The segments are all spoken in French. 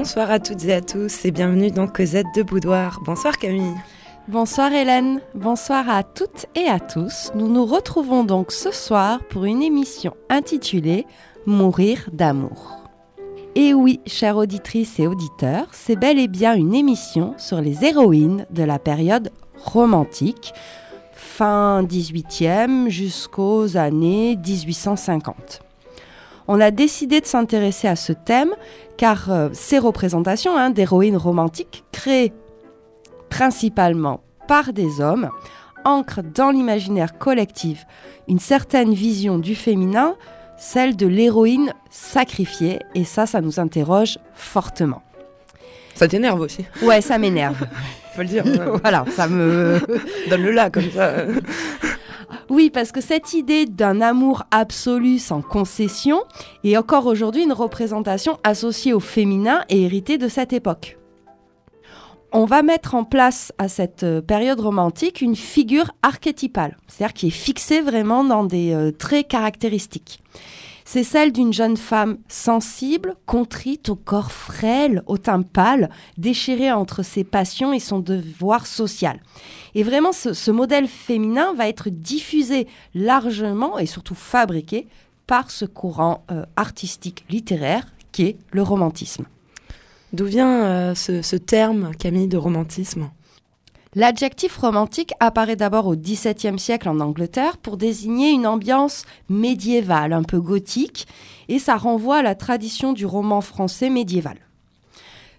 Bonsoir à toutes et à tous et bienvenue dans Cosette de Boudoir. Bonsoir Camille. Bonsoir Hélène, bonsoir à toutes et à tous. Nous nous retrouvons donc ce soir pour une émission intitulée Mourir d'amour. Et oui, chères auditrices et auditeurs, c'est bel et bien une émission sur les héroïnes de la période romantique, fin 18e jusqu'aux années 1850. On a décidé de s'intéresser à ce thème car euh, ces représentations hein, d'héroïnes romantiques créées principalement par des hommes ancrent dans l'imaginaire collectif une certaine vision du féminin, celle de l'héroïne sacrifiée, et ça, ça nous interroge fortement. Ça t'énerve aussi Ouais, ça m'énerve. Faut le dire. voilà, ça me donne le là comme ça. Oui, parce que cette idée d'un amour absolu sans concession est encore aujourd'hui une représentation associée au féminin et héritée de cette époque. On va mettre en place à cette euh, période romantique une figure archétypale, c'est-à-dire qui est fixée vraiment dans des euh, traits caractéristiques. C'est celle d'une jeune femme sensible, contrite, au corps frêle, au teint pâle, déchirée entre ses passions et son devoir social. Et vraiment, ce, modèle féminin va être diffusé largement et surtout fabriqué par ce courant euh, artistique littéraire qui est le romantisme. D'où vient euh, ce, terme, Camille, de romantisme? L'adjectif romantique apparaît d'abord au XVIIe siècle en Angleterre pour désigner une ambiance médiévale, un peu gothique, et ça renvoie à la tradition du roman français médiéval.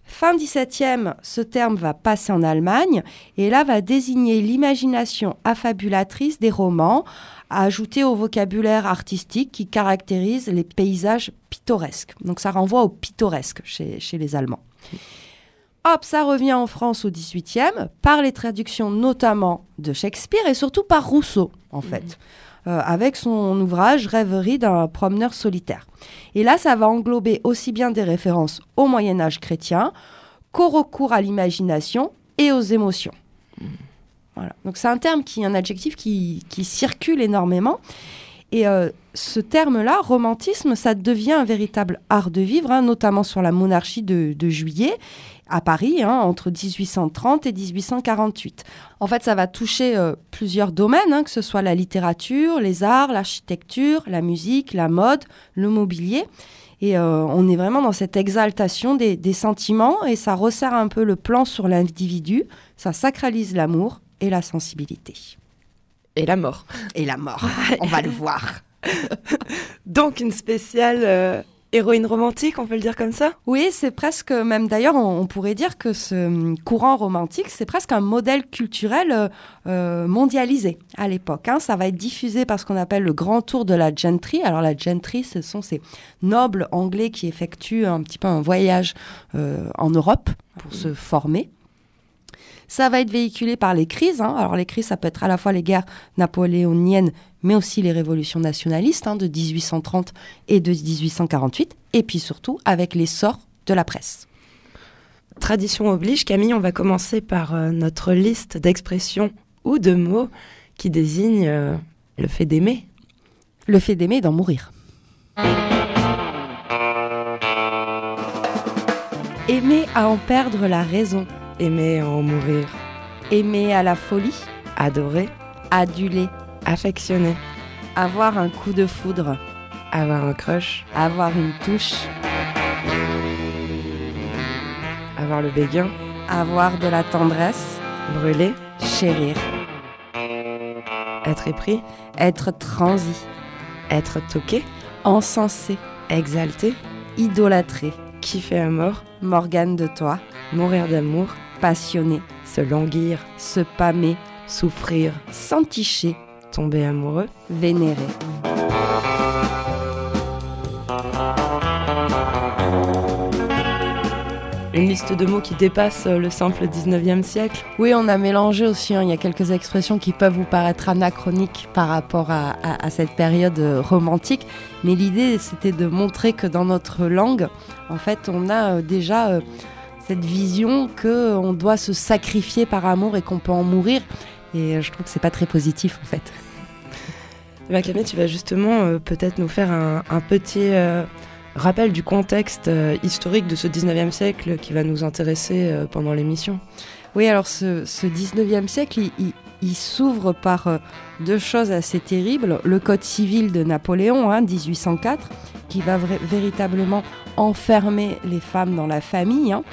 Fin XVIIe, ce terme va passer en Allemagne et là va désigner l'imagination affabulatrice des romans, ajouter au vocabulaire artistique qui caractérise les paysages pittoresques. Donc ça renvoie au pittoresque chez, les Allemands. Hop, ça revient en France au XVIIIe par les traductions notamment de Shakespeare et surtout par Rousseau, en fait, mmh. euh, avec son ouvrage Rêverie d'un promeneur solitaire. Et là, ça va englober aussi bien des références au Moyen Âge chrétien qu'au recours à l'imagination et aux émotions. Mmh. Voilà. Donc c'est un terme qui, un adjectif qui, circule énormément. Et euh, ce terme-là, romantisme, ça devient un véritable art de vivre, hein, notamment sur la monarchie de, de Juillet à Paris hein, entre 1830 et 1848. En fait, ça va toucher euh, plusieurs domaines, hein, que ce soit la littérature, les arts, l'architecture, la musique, la mode, le mobilier. Et euh, on est vraiment dans cette exaltation des, des, sentiments et ça resserre un peu le plan sur l'individu, ça sacralise l'amour et la sensibilité. Et la mort. Et la mort, on va le voir. Donc une spéciale euh, héroïne romantique, on peut le dire comme ça? Oui, c'est presque, même d'ailleurs, on, pourrait dire que ce hum, courant romantique, c'est presque un modèle culturel euh, euh, mondialisé à l'époque. Hein. Ça va être diffusé par ce qu'on appelle le grand tour de la gentry. Alors la gentry, ce sont ces nobles anglais qui effectuent un petit peu un voyage euh, en Europe pour se former. Ça va être véhiculé par les crises. Hein. Alors les crises, ça peut être à la fois les guerres napoléoniennes, mais aussi les révolutions nationalistes hein, de 1830 et de 1848, et puis surtout avec l'essor de la presse. Tradition oblige, Camille, on va commencer par euh, notre liste d'expressions ou de mots qui désignent euh, le fait d'aimer. Le fait d'aimer et d'en mourir. Aimer à en perdre la raison. Aimer à en mourir. Aimer à la folie. Adorer. Aduler. Affectionner. Avoir un coup de foudre. Avoir un crush. Avoir une touche. Avoir le béguin. Avoir de la tendresse. Brûler. Chérir. Être épris. Être transi. Être toqué. Encensé. Exalté. Idolâtré. Kiffer à mort. Morgane de toi. Mourir d'amour. Passionné. Se languir. Se pâmer. Souffrir. S'enticher. Tomber amoureux. Vénérer. Une liste de mots qui dépasse le simple 19e siècle. Oui, on a mélangé aussi, hein. il y a quelques expressions qui peuvent vous paraître anachroniques par rapport à, cette période euh, romantique, mais l'idée c'était de montrer que dans notre langue, en fait, on a euh, déjà euh, cette vision qu'on doit se sacrifier par amour et qu'on peut en mourir, et je trouve que c'est pas très positif en fait. Eh ben, Camille, tu vas justement peut-être nous faire un, petit rappel du contexte euh, historique de ce 19e siècle qui va nous intéresser euh, pendant l'émission. Oui, alors ce, 19e siècle, il, s'ouvre par euh, deux choses assez terribles. Le Code civil de Napoléon, hein, 1804, qui va véritablement enfermer les femmes dans la famille hein,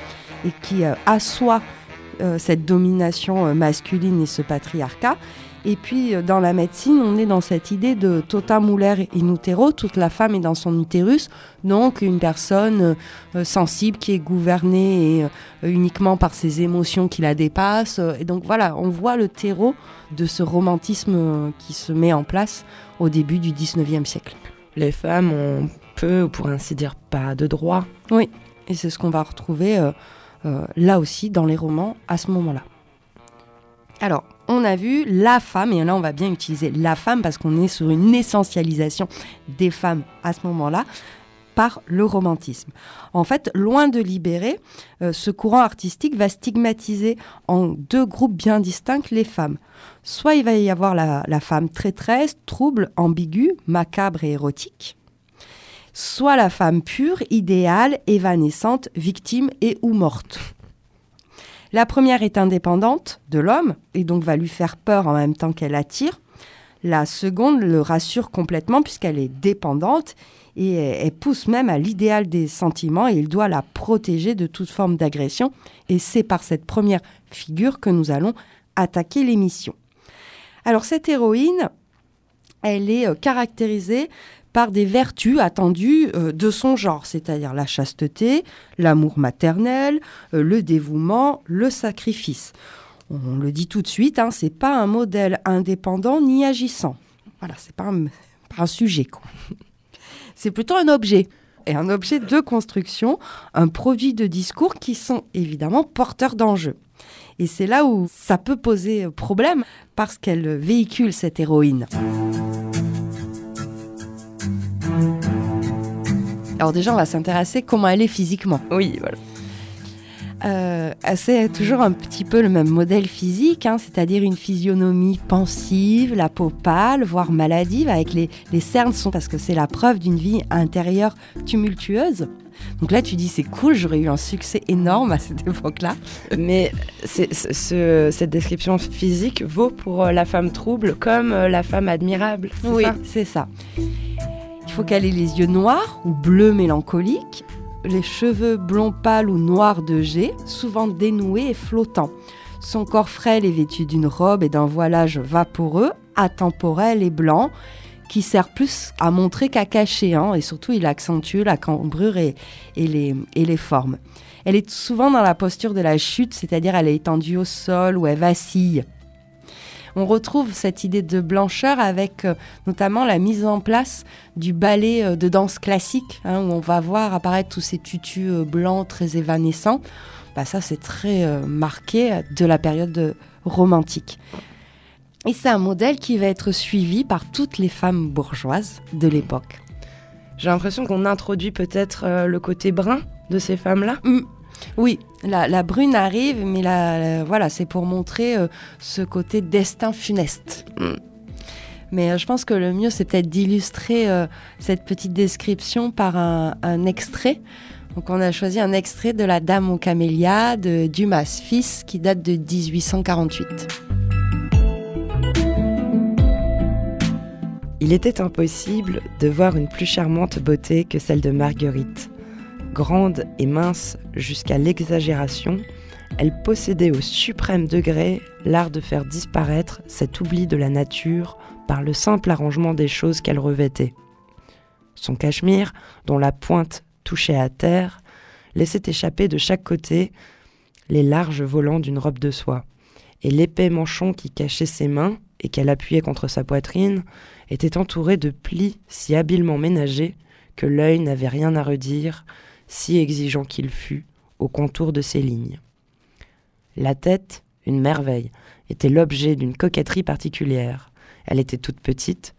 et qui assoit cette domination masculine et ce patriarcat. Et puis euh, dans la médecine, on est dans cette idée de totam muler in utero, toute la femme est dans son utérus, donc une personne euh, sensible qui est gouvernée euh, uniquement par ses émotions qui la dépassent. Et donc voilà, on voit le terreau de ce romantisme qui se met en place au début du 19e siècle. Les femmes ont peu, ou pour ainsi dire, pas de droit. Oui, et c'est ce qu'on va retrouver là aussi dans les romans à ce moment-là. Alors, on a vu la femme, et là on va bien utiliser la femme parce qu'on est sur une essentialisation des femmes à ce moment-là par le romantisme. En fait, loin de libérer, euh, ce courant artistique va stigmatiser en deux groupes bien distincts les femmes. Soit il va y avoir la, la femme traîtresse, trouble, ambiguë, macabre et érotique, soit la femme pure, idéale, évanescente, victime et ou morte. La première est indépendante de l'homme et donc va lui faire peur en même temps qu'elle attire. La seconde le rassure complètement puisqu'elle est dépendante et elle pousse même à l'idéal des sentiments et il doit la protéger de toute forme d'agression. Et c'est par cette première figure que nous allons attaquer l'émission. Alors cette héroïne, elle est euh, caractérisée par des vertus attendues euh, de son genre, c'est-à-dire la chasteté, l'amour maternel, euh, le dévouement, le sacrifice. On le dit tout de suite, hein, c'est pas un modèle indépendant ni agissant. Voilà, c'est pas un, pas un sujet. C'est plutôt un objet et un objet de construction, un produit de discours qui sont évidemment porteurs d'enjeux. Et c'est là où ça peut poser problème parce qu'elle véhicule cette héroïne. Alors déjà, on va s'intéresser comment elle est physiquement. Oui, voilà. Euh, c'est toujours un petit peu le même modèle physique, hein, c'est-à-dire une physionomie pensive, la peau pâle, voire maladive, avec les, cernes sont parce que c'est la preuve d'une vie intérieure tumultueuse. Donc là, tu dis c'est cool, j'aurais eu un succès énorme à cette époque-là. Mais cette description physique vaut pour euh, la femme trouble comme euh, la femme admirable. Oui, c'est ça. Faut qu'elle ait les yeux noirs ou bleus mélancoliques, les cheveux blonds pâles ou noirs de jet, souvent dénoués et flottants. Son corps frêle est vêtu d'une robe et d'un voilage vaporeux, atemporel et blanc, qui sert plus à montrer qu'à cacher, hein, et surtout il accentue la cambrure et, les, et les formes. Elle est souvent dans la posture de la chute, c'est-à-dire elle est étendue au sol ou elle vacille on retrouve cette idée de blancheur avec euh, notamment la mise en place du ballet euh, de danse classique, hein, où on va voir apparaître tous ces tutus euh, blancs très évanescents. Bah, ça, c'est très marqué de la période romantique. Et c'est un modèle qui va être suivi par toutes les femmes bourgeoises de l'époque. J'ai l'impression qu'on introduit peut-être le côté brun de ces femmes-là. Mmh. Oui, la, brune arrive, mais voilà, c'est pour montrer euh, ce côté destin funeste. Mm. Mais euh, je pense que le mieux, c'est peut-être d'illustrer euh, cette petite description par un, extrait. Donc, on a choisi un extrait de La Dame aux camélias de Dumas fils, qui date de 1848. Il était impossible de voir une plus charmante beauté que celle de Marguerite grande et mince jusqu'à l'exagération, elle possédait au suprême degré l'art de faire disparaître cet oubli de la nature par le simple arrangement des choses qu'elle revêtait. Son cachemire, dont la pointe touchait à terre, laissait échapper de chaque côté les larges volants d'une robe de soie, et l'épais manchon qui cachait ses mains et qu'elle appuyait contre sa poitrine était entouré de plis si habilement ménagés que l'œil n'avait rien à redire si exigeant qu'il fût, au contour de ses lignes. La tête, une merveille, était l'objet d'une coquetterie particulière. Elle était toute petite,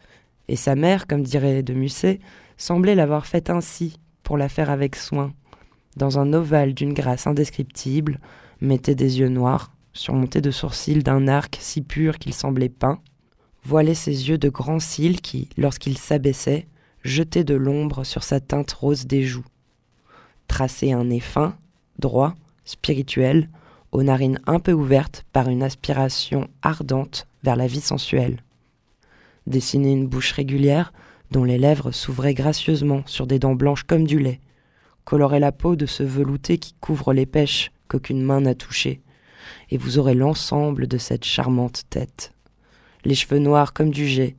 et sa mère, comme dirait de Musset, semblait l'avoir faite ainsi, pour la faire avec soin. Dans un ovale d'une grâce indescriptible, mettait des yeux noirs, surmontés de sourcils d'un arc si pur qu'il semblait peint, voilait ses yeux de grands cils qui, lorsqu'ils s'abaissaient, jeter de l'ombre sur sa teinte rose des joues. Tracer un nez fin, droit, spirituel, aux narines un peu ouvertes par une aspiration ardente vers la vie sensuelle. Dessiner une bouche régulière dont les lèvres s'ouvraient gracieusement sur des dents blanches comme du lait, colorer la peau de ce velouté qui couvre les pêches qu'aucune main n'a touchées, et vous aurez l'ensemble de cette charmante tête. Les cheveux noirs comme du jet,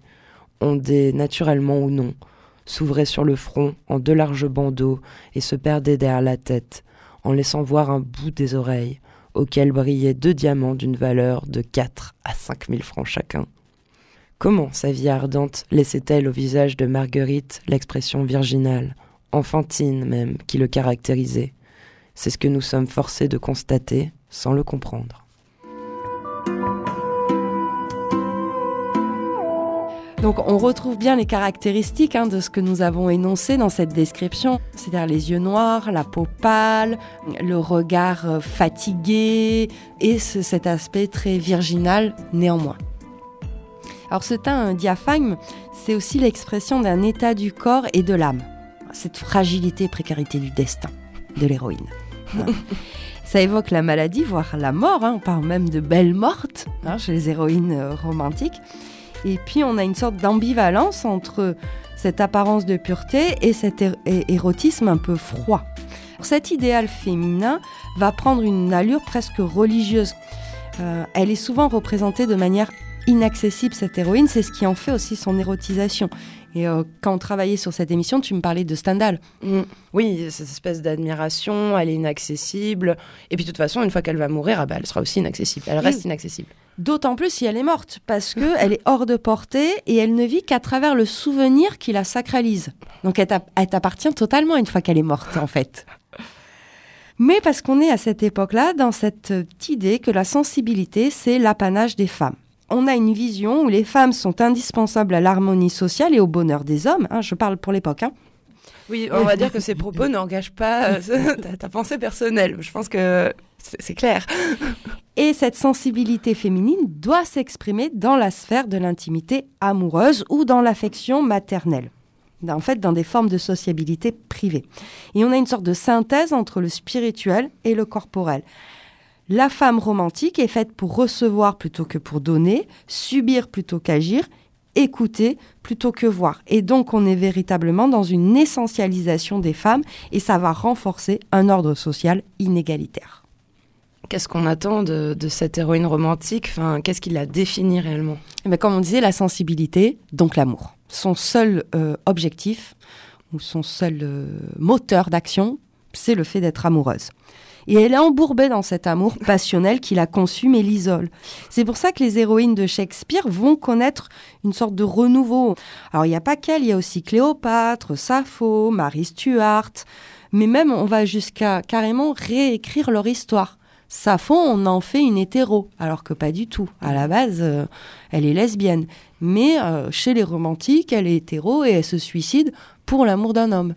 ondés naturellement ou non, s'ouvraient sur le front en deux larges bandeaux et se perdaient derrière la tête, en laissant voir un bout des oreilles, auxquels brillaient deux diamants d'une valeur de quatre à cinq mille francs chacun. Comment sa vie ardente laissait-elle au visage de Marguerite l'expression virginale, enfantine même, qui le caractérisait? C'est ce que nous sommes forcés de constater sans le comprendre. Donc on retrouve bien les caractéristiques hein, de ce que nous avons énoncé dans cette description, c'est-à-dire les yeux noirs, la peau pâle, le regard euh, fatigué et cet aspect très virginal néanmoins. Alors ce teint diaphane, c'est aussi l'expression d'un état du corps et de l'âme, cette fragilité et précarité du destin de l'héroïne. Ça évoque la maladie, voire la mort, hein. on parle même de belle morte hein, chez les héroïnes euh, romantiques. Et puis on a une sorte d'ambivalence entre cette apparence de pureté et cet érotisme un peu froid. Cet idéal féminin va prendre une allure presque religieuse. Euh, elle est souvent représentée de manière inaccessible, cette héroïne, c'est ce qui en fait aussi son érotisation. Et euh, quand on travaillait sur cette émission, tu me parlais de Stendhal. Mm. Oui, cette espèce d'admiration, elle est inaccessible. Et puis de toute façon, une fois qu'elle va mourir, ah bah, elle sera aussi inaccessible. Elle reste inaccessible. D'autant plus si elle est morte, parce qu'elle est hors de portée et elle ne vit qu'à travers le souvenir qui la sacralise. Donc elle t'appartient totalement une fois qu'elle est morte, en fait. Mais parce qu'on est à cette époque-là dans cette idée que la sensibilité, c'est l'apanage des femmes. On a une vision où les femmes sont indispensables à l'harmonie sociale et au bonheur des hommes. Hein, je parle pour l'époque. Hein. Oui, on va dire que ces propos n'engagent pas euh, ta, pensée personnelle. Je pense que c'est clair. Et cette sensibilité féminine doit s'exprimer dans la sphère de l'intimité amoureuse ou dans l'affection maternelle. En fait, dans des formes de sociabilité privée. Et on a une sorte de synthèse entre le spirituel et le corporel. La femme romantique est faite pour recevoir plutôt que pour donner, subir plutôt qu'agir, écouter plutôt que voir. Et donc on est véritablement dans une essentialisation des femmes et ça va renforcer un ordre social inégalitaire. Qu'est-ce qu'on attend de, cette héroïne romantique? Enfin, Qu'est-ce qui la définit réellement? Eh ben, Comme on disait, la sensibilité, donc l'amour. Son seul euh, objectif ou son seul euh, moteur d'action, c'est le fait d'être amoureuse. Et elle est embourbée dans cet amour passionnel qui la consume et l'isole. C'est pour ça que les héroïnes de Shakespeare vont connaître une sorte de renouveau. Alors il n'y a pas qu'elle, il y a aussi Cléopâtre, Sappho, Marie Stuart, mais même on va jusqu'à carrément réécrire leur histoire. Sappho, on en fait une hétéro, alors que pas du tout. À la base, euh, elle est lesbienne. Mais euh, chez les romantiques, elle est hétéro et elle se suicide pour l'amour d'un homme.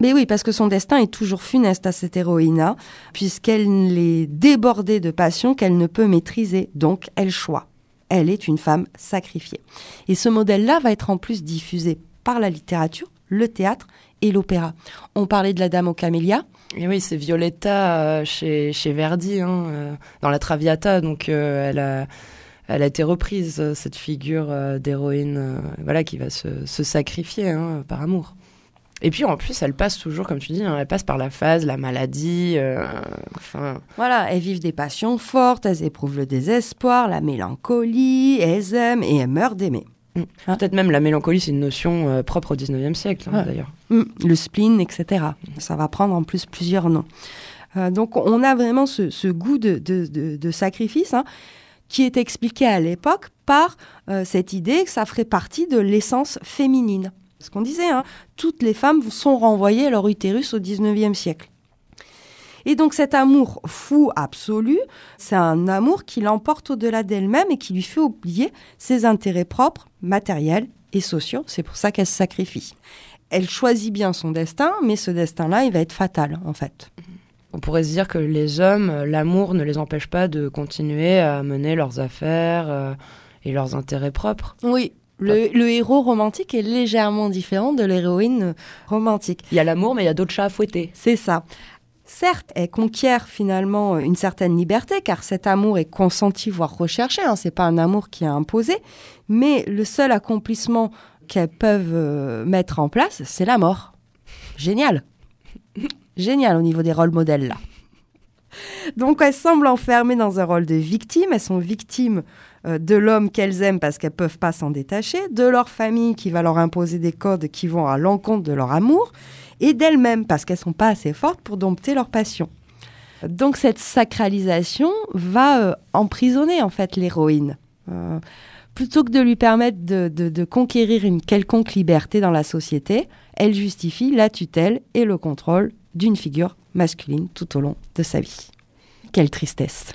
Mais oui, parce que son destin est toujours funeste à cette héroïne, puisqu'elle est débordée de passion qu'elle ne peut maîtriser, donc elle choisit. Elle est une femme sacrifiée. Et ce modèle-là va être en plus diffusé par la littérature, le théâtre et l'opéra. On parlait de la Dame aux camélias, et oui, c'est Violetta euh, chez, Verdi, hein, euh, dans la Traviata. Donc, euh, elle, a, elle a été reprise, cette figure d'héroïne voilà, qui va se, se sacrifier hein, par amour. Et puis en plus, elle passe toujours, comme tu dis, hein, elle passe par la phase, la maladie. enfin. Voilà, elles vivent des passions fortes, elles éprouvent le désespoir, la mélancolie, elles aiment et elles meurent d'aimer. Mm. Peut-être même la mélancolie, c'est une notion euh, propre au 19e siècle, hein, d'ailleurs. Mm. Le spleen, etc. Ça va prendre en plus plusieurs noms. Euh, donc on a vraiment ce, goût de, sacrifice hein, qui est expliqué à l'époque par euh, cette idée que ça ferait partie de l'essence féminine. Ce qu'on disait, hein, toutes les femmes sont renvoyées à leur utérus au 19e siècle. Et donc cet amour fou absolu, c'est un amour qui l'emporte au-delà d'elle-même et qui lui fait oublier ses intérêts propres, matériels et sociaux. C'est pour ça qu'elle se sacrifie. Elle choisit bien son destin, mais ce destin-là, il va être fatal en fait. On pourrait se dire que les hommes, l'amour ne les empêche pas de continuer à mener leurs affaires euh, et leurs intérêts propres. Oui, Le, le héros romantique est légèrement différent de l'héroïne romantique. Il y a l'amour, mais il y a d'autres chats à fouetter. C'est ça. Certes, elle conquiert finalement une certaine liberté, car cet amour est consenti, voire recherché. Hein, c'est pas un amour qui est imposé, mais le seul accomplissement qu'elles peuvent euh, mettre en place, c'est la mort. Génial. Génial au niveau des rôles modèles là. Donc elles semblent enfermées dans un rôle de victime. Elles sont victimes euh, de l'homme qu'elles aiment parce qu'elles peuvent pas s'en détacher, de leur famille qui va leur imposer des codes qui vont à l'encontre de leur amour, et d'elles-mêmes parce qu'elles sont pas assez fortes pour dompter leur passion. Donc cette sacralisation va euh, emprisonner en fait l'héroïne. Euh, plutôt que de lui permettre de, conquérir une quelconque liberté dans la société, elle justifie la tutelle et le contrôle d'une figure masculine tout au long de sa vie. Quelle tristesse.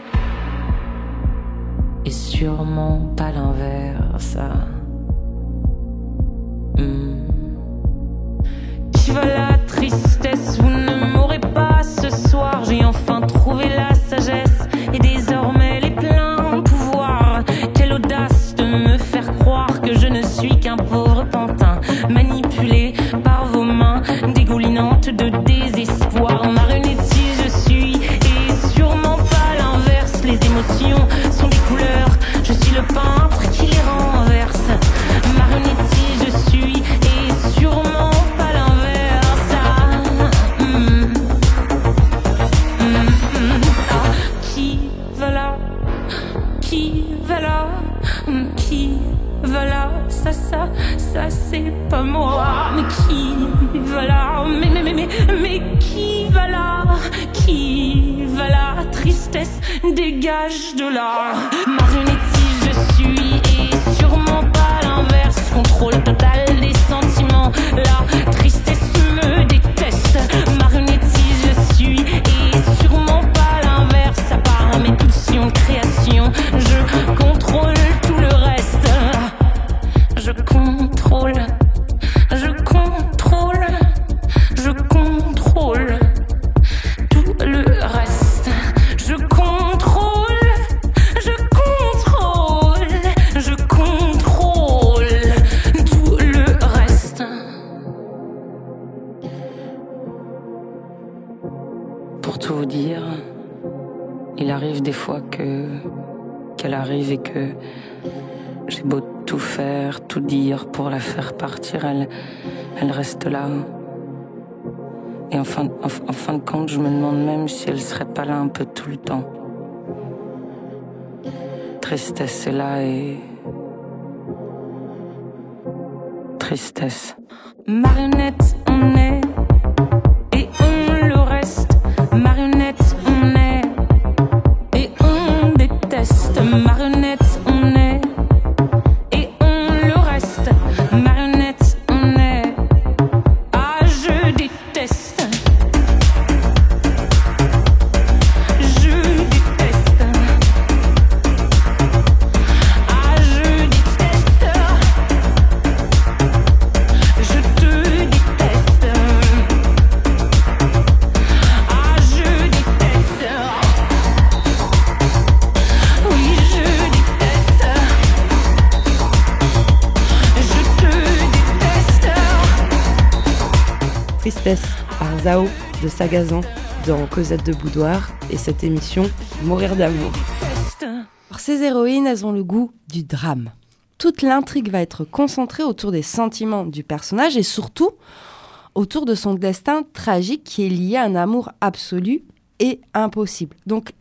et sûrement pas l'inverse. Hmm. Qui va la tristesse? Vous ne m'aurez pas ce soir. J'ai enfin trouvé la sagesse et désormais les pleins pouvoirs. Quelle audace de me faire croire que je ne suis qu'un pauvre pantin manipulé par vos mains dégoulinantes de le peintre qui les renverse. Marionnettiste je suis et sûrement pas l'inverse. Ah, hmm. Hmm, hmm. Ah, Qui va là Qui va là Hmm, Qui va là Ça, ça, ça c'est pas moi. Mais qui va là Mais, mais, mais, mais, mais qui va là Qui va là Tristesse, dégage de là. Marionnettiste serait pas là un peu tout le temps. Tristesse est là et. Tristesse. Marionnette, on est. Dans Cosette de Boudoir et cette émission Mourir d'amour. Ces héroïnes, elles ont le goût du drame. Toute l'intrigue va être concentrée autour des sentiments du personnage et surtout autour de son destin tragique qui est lié à un amour absolu et impossible. Donc,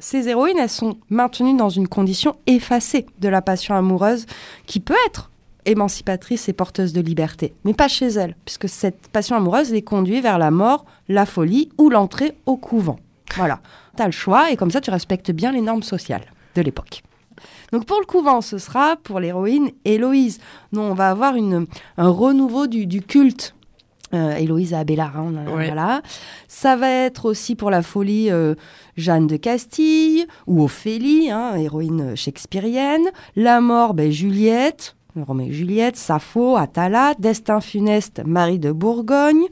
ces héroïnes, elles sont maintenues dans une condition effacée de la passion amoureuse qui peut être émancipatrice et porteuse de liberté, mais pas chez elles, puisque cette passion amoureuse les conduit vers la mort, la folie ou l'entrée au couvent. Voilà, t'as le choix et comme ça tu respectes bien les normes sociales de l'époque. Donc pour le couvent, ce sera pour l'héroïne Héloïse. Non, on va avoir une, un renouveau du, du culte. Euh, Héloïse Abélard, hein, Ouais. voilà. Ça va être aussi pour la folie euh, Jeanne de Castille ou Ophélie, hein, héroïne shakespearienne. La mort, ben, Juliette, Roméo et Juliette, Sappho, Atala, Destin funeste, Marie de Bourgogne.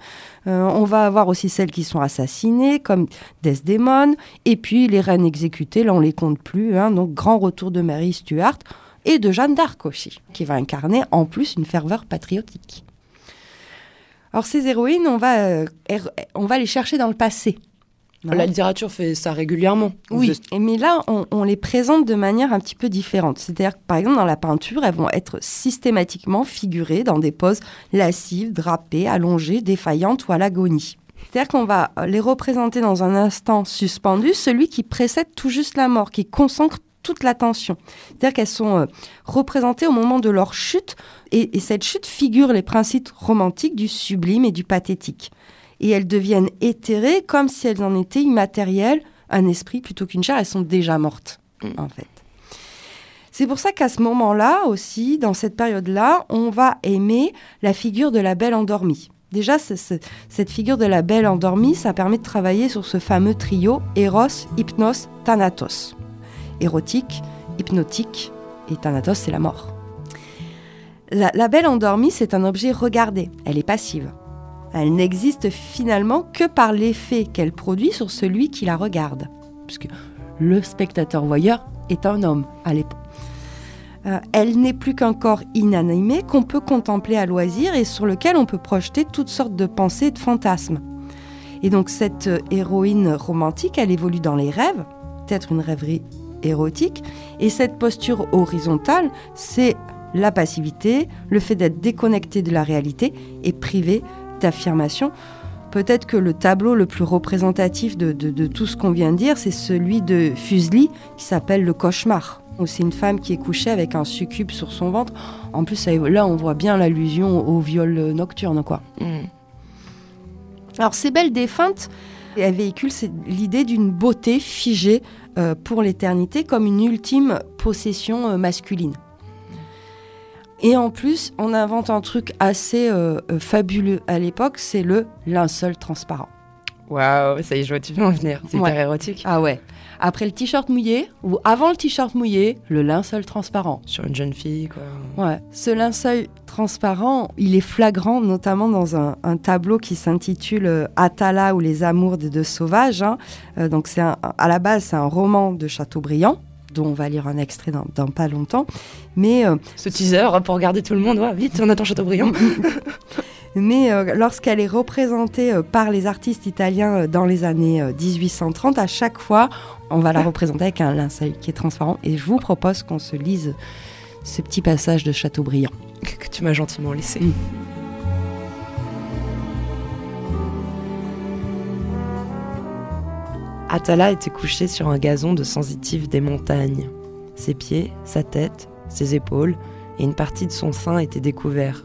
Euh, on va avoir aussi celles qui sont assassinées, comme Desdémone. Et puis les reines exécutées, là on les compte plus. hein. donc grand retour de Marie Stuart et de Jeanne d'Arc aussi, qui va incarner en plus une ferveur patriotique. Alors ces héroïnes, on va, euh, er- on va les chercher dans le passé. La littérature fait ça régulièrement. oui, et mais là, on, on les présente de manière un petit peu différente. C'est-à-dire que, par exemple, dans la peinture, elles vont être systématiquement figurées dans des poses lascives, drapées, allongées, défaillantes ou à l'agonie. C'est-à-dire qu'on va les représenter dans un instant suspendu, celui qui précède tout juste la mort, qui concentre toute l'attention. C'est-à-dire qu'elles sont euh, représentées au moment de leur chute, et, et cette chute figure les principes romantiques du sublime et du pathétique et elles deviennent éthérées comme si elles en étaient immatérielles, un esprit plutôt qu'une chair, elles sont déjà mortes, Mm. en fait. C'est pour ça qu'à ce moment-là aussi, dans cette période-là, on va aimer la figure de la belle endormie. Déjà, ce- ce- cette figure de la belle endormie, ça permet de travailler sur ce fameux trio Eros, Hypnos, Thanatos. Érotique, hypnotique et Thanatos, c'est la mort. La, la belle endormie, c'est un objet regardé, elle est passive. Elle n'existe finalement que par l'effet qu'elle produit sur celui qui la regarde. Puisque le spectateur voyeur est un homme à l'époque. Euh, elle n'est plus qu'un corps inanimé qu'on peut contempler à loisir et sur lequel on peut projeter toutes sortes de pensées et de fantasmes. Et donc cette héroïne romantique, elle évolue dans les rêves, peut-être une rêverie érotique, et cette posture horizontale, c'est la passivité, le fait d'être déconnecté de la réalité et privé d'affirmation. Peut-être que le tableau le plus représentatif de, tout ce qu'on vient de dire, c'est celui de Fuseli, qui s'appelle Le Cauchemar. C'est une femme qui est couchée avec un succube sur son ventre. En plus, là, on voit bien l'allusion au viol nocturne. Mm. Alors, ces belles défuntes, elles véhiculent c'est l'idée d'une beauté figée euh, pour l'éternité comme une ultime possession euh, masculine. Et en plus, on invente un truc assez euh, euh, fabuleux à l'époque, c'est le linceul transparent. Waouh, ça y est, je vois, tu peux en venir. C'est Ouais. hyper érotique. Ah ouais. Après le t-shirt mouillé, ou avant le t-shirt mouillé, le linceul transparent. Sur une jeune fille, quoi. Ouais. Ce linceul transparent, il est flagrant, notamment dans un, un tableau qui s'intitule euh, Atala ou les amours des deux sauvages. hein. Euh, donc, c'est à la base, c'est un roman de Chateaubriand, dont on va lire un extrait dans, dans pas longtemps. Mais, euh, Ce teaser pour regarder tout le monde. Ouais, vite, on attend Chateaubriand. mais euh, lorsqu'elle est représentée euh, par les artistes italiens euh, dans les années euh, 1830, à chaque fois, on va la représenter avec un linceul qui est transparent. Et je vous propose qu'on se lise ce petit passage de Chateaubriand. que que tu m'as gentiment laissé. Mm. Atala était couché sur un gazon de sensitif des montagnes. Ses pieds, sa tête, ses épaules et une partie de son sein étaient découverts.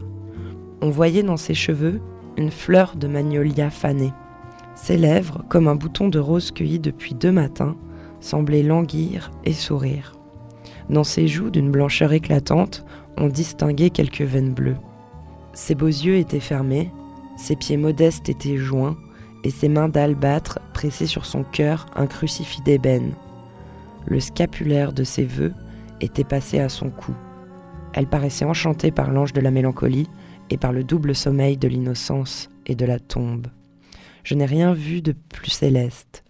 On voyait dans ses cheveux une fleur de magnolia fanée. Ses lèvres, comme un bouton de rose cueilli depuis deux matins, semblaient languir et sourire. Dans ses joues d'une blancheur éclatante, on distinguait quelques veines bleues. Ses beaux yeux étaient fermés, ses pieds modestes étaient joints, et ses mains d'albâtre pressaient sur son cœur un crucifix d'ébène. Le scapulaire de ses vœux était passé à son cou. Elle paraissait enchantée par l'ange de la mélancolie et par le double sommeil de l'innocence et de la tombe. Je n'ai rien vu de plus céleste.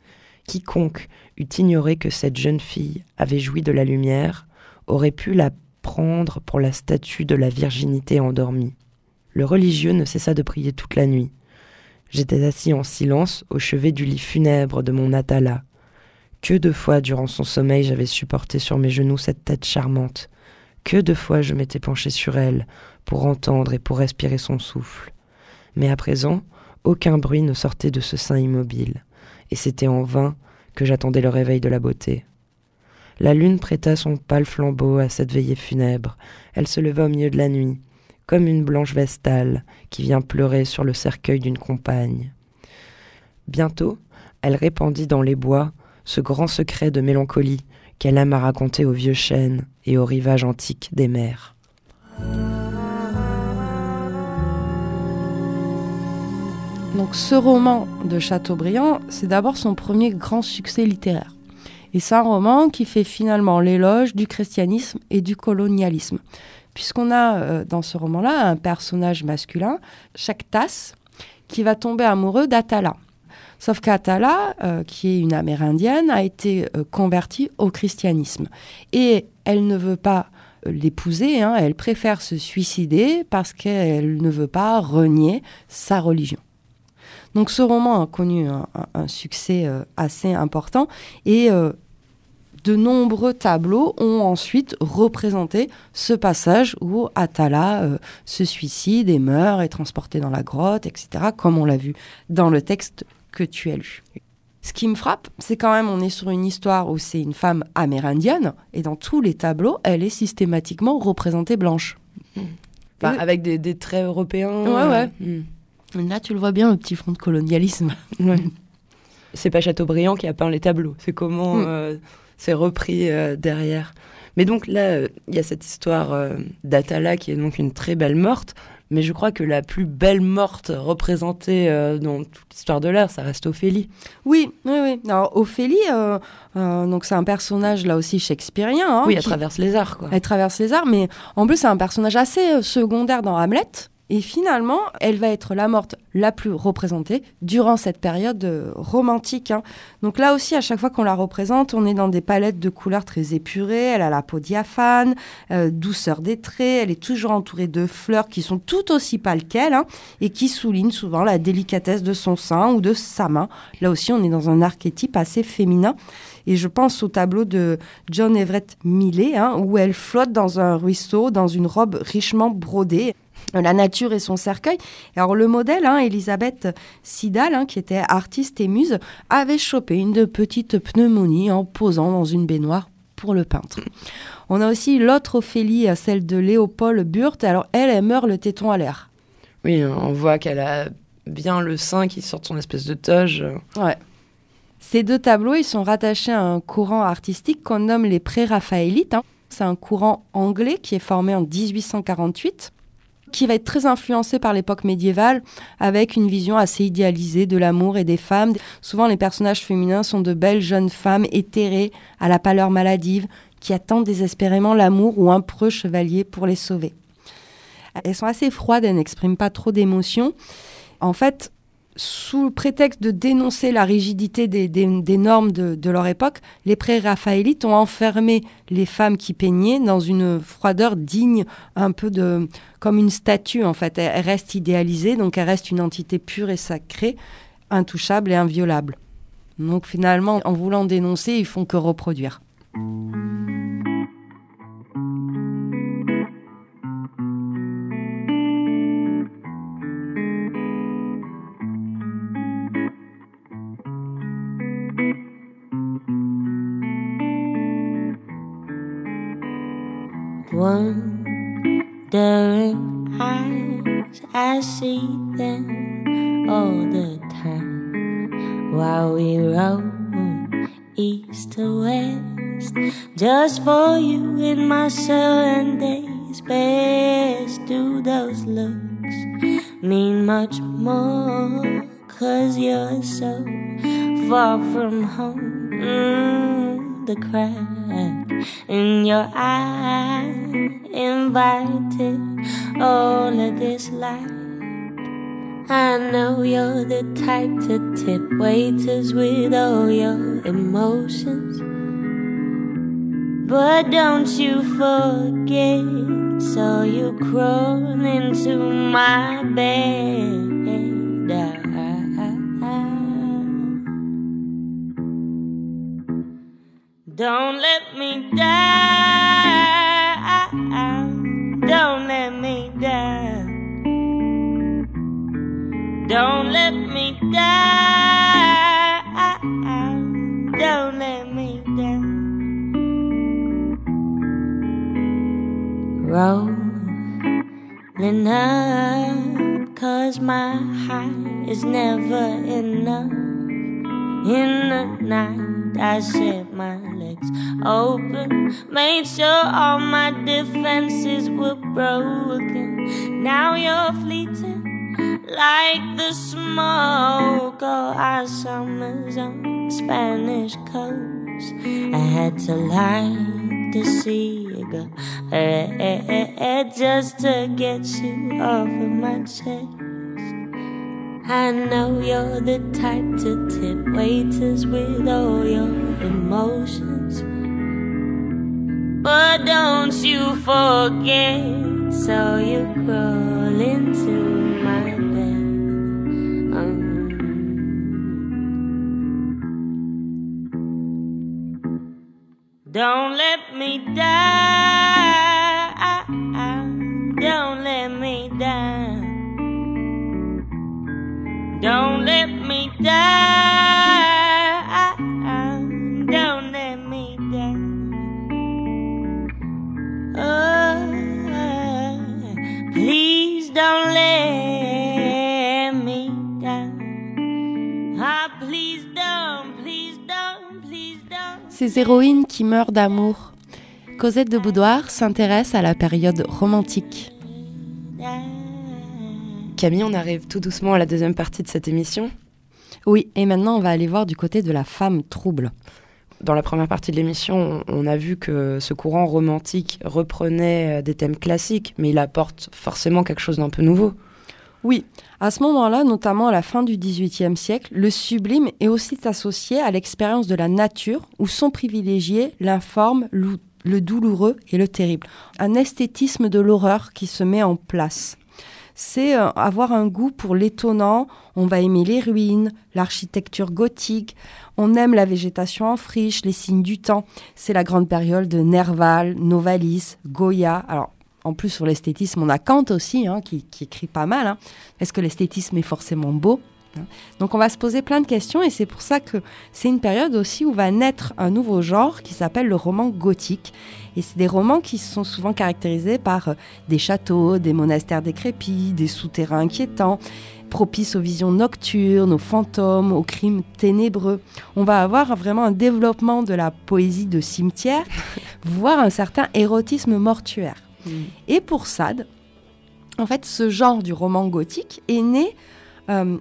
Quiconque eût ignoré que cette jeune fille avait joui de la lumière aurait pu la prendre pour la statue de la virginité endormie. Le religieux ne cessa de prier toute la nuit. J'étais assis en silence au chevet du lit funèbre de mon Atala. Que de fois durant son sommeil j'avais supporté sur mes genoux cette tête charmante. Que de fois je m'étais penché sur elle pour entendre et pour respirer son souffle. Mais à présent, aucun bruit ne sortait de ce sein immobile, et c'était en vain que j'attendais le réveil de la beauté. La lune prêta son pâle flambeau à cette veillée funèbre. Elle se leva au milieu de la nuit, comme une blanche vestale qui vient pleurer sur le cercueil d'une compagne. Bientôt, elle répandit dans les bois ce grand secret de mélancolie qu'elle aime à raconter aux vieux chênes et aux rivages antiques des mers. Donc ce roman de Chateaubriand, c'est d'abord son premier grand succès littéraire. Et c'est un roman qui fait finalement l'éloge du christianisme et du colonialisme. Puisqu'on a euh, dans ce roman-là un personnage masculin, Tasse, qui va tomber amoureux d'Atala. Sauf qu'Atala, euh, qui est une amérindienne, a été euh, convertie au christianisme. Et elle ne veut pas l'épouser, hein, elle préfère se suicider parce qu'elle ne veut pas renier sa religion. Donc ce roman a connu un, succès euh, assez important et de nombreux tableaux ont ensuite représenté ce passage où Atala euh, se suicide et meurt, est transporté dans la grotte, etc., comme on l'a vu dans le texte que tu as lu. Ce qui me frappe, c'est quand même, on est sur une histoire où c'est une femme amérindienne, et dans tous les tableaux, elle est systématiquement représentée blanche. avec des, traits européens. Ouais, ouais. Hmm. Là, tu le vois bien, le petit fond de colonialisme. C'est pas Chateaubriand qui a peint les tableaux, c'est comment mm. euh, c'est repris euh, derrière. Mais donc là, il y a cette histoire euh, d'Atala qui est donc une très belle morte, mais je crois que la plus belle morte représentée dans toute l'histoire de l'art, ça reste Ophélie. Oui, oui, oui. Alors Ophélie, donc c'est un personnage là aussi shakespearien. Hein, oui, elle traverse les arts, quoi. Elle traverse les arts, mais en plus c'est un personnage assez secondaire dans Hamlet. Et finalement, elle va être la morte la plus représentée durant cette période euh, romantique. Hein. Donc là aussi, à chaque fois qu'on la représente, on est dans des palettes de couleurs très épurées. Elle a la peau diaphane, euh, douceur des traits. Elle est toujours entourée de fleurs qui sont tout aussi pâles qu'elle hein, et qui soulignent souvent la délicatesse de son sein ou de sa main. Là aussi, on est dans un archétype assez féminin. Et je pense au tableau de John Everett Millet, hein, où elle flotte dans un ruisseau, dans une robe richement brodée la nature et son cercueil. Alors le modèle, hein, Elisabeth Sidal, hein, qui était artiste et muse, avait chopé une petite pneumonie en posant dans une baignoire pour le peintre. On a aussi l'autre Ophélie, celle de Léopold Burt. Alors elle, elle meurt le téton à l'air. Oui, on voit qu'elle a bien le sein qui sort de son espèce de toge. Ouais. Ces deux tableaux, ils sont rattachés à un courant artistique qu'on nomme les pré-raphaélites. Hein. C'est un courant anglais qui est formé en 1848 qui va être très influencé par l'époque médiévale, avec une vision assez idéalisée de l'amour et des femmes. Souvent, les personnages féminins sont de belles jeunes femmes éthérées, à la pâleur maladive, qui attendent désespérément l'amour ou un preux chevalier pour les sauver. Elles sont assez froides, elles n'expriment pas trop d'émotions. En fait, sous le prétexte de dénoncer la rigidité des, normes de, leur époque, les pré-raphaélites ont enfermé les femmes qui peignaient dans une froideur digne, un peu de comme une statue en fait. Elle, reste idéalisée, donc elle reste une entité pure et sacrée, intouchable et inviolable. Donc finalement, en voulant dénoncer, ils font que reproduire. Wondering eyes. I see them all the time while we roam east to west. Just for you in my Sundays best. Do those looks mean much more? Cause you're so far from home. Mm, the crack in your eye invited all of this light. I know you're the type to tip waiters with all your emotions. But don't you forget, so you crawl into my bed. Don't let me down. Don't let me down. Don't let me down. Don't let me down. Rolling up, cause my high is never enough in the night I set my legs open. Made sure all my defenses were broken. Now you're fleeting like the smoke of our summers on Spanish coast. I had to eh, eh, eh, just to get you off of my chest. I know you're the type to tip waiters with all your emotions. But don't you forget, so you crawl into my bed. Um, don't let me die. Don't let me die. Don't let me die. Oh, please don't let me die. Ah, please don't, please don't, please don't. Ces héroïnes qui meurent d'amour. Cosette de Boudoir s'intéresse à la période romantique. Camille, on arrive tout doucement à la deuxième partie de cette émission. Oui, et maintenant on va aller voir du côté de la femme trouble. Dans la première partie de l'émission, on a vu que ce courant romantique reprenait euh, des thèmes classiques, mais il apporte forcément quelque chose d'un peu nouveau. Oui, à ce moment-là, notamment à la fin du XVIIIe siècle, le sublime est aussi associé à l'expérience de la nature où sont privilégiés l'informe, le douloureux et le terrible. Un esthétisme de l'horreur qui se met en place. C'est euh, avoir un goût pour l'étonnant, on va aimer les ruines, l'architecture gothique, on aime la végétation en friche, les signes du temps. C'est la grande période de Nerval, Novalis, Goya. Alors, en plus, sur l'esthétisme, on a Kant aussi, hein, qui, qui écrit pas mal. hein. Est-ce que l'esthétisme est forcément beau? Donc, on va se poser plein de questions et c'est pour ça que c'est une période aussi où va naître un nouveau genre qui s'appelle le roman gothique. Et c'est des romans qui sont souvent caractérisés par euh, des châteaux, des monastères décrépits, des souterrains inquiétants, propices aux visions nocturnes, aux fantômes, aux crimes ténébreux. On va avoir vraiment un développement de la poésie de cimetière, voire un certain érotisme mortuaire. Et pour Sade, en fait, ce genre du roman gothique est né euh,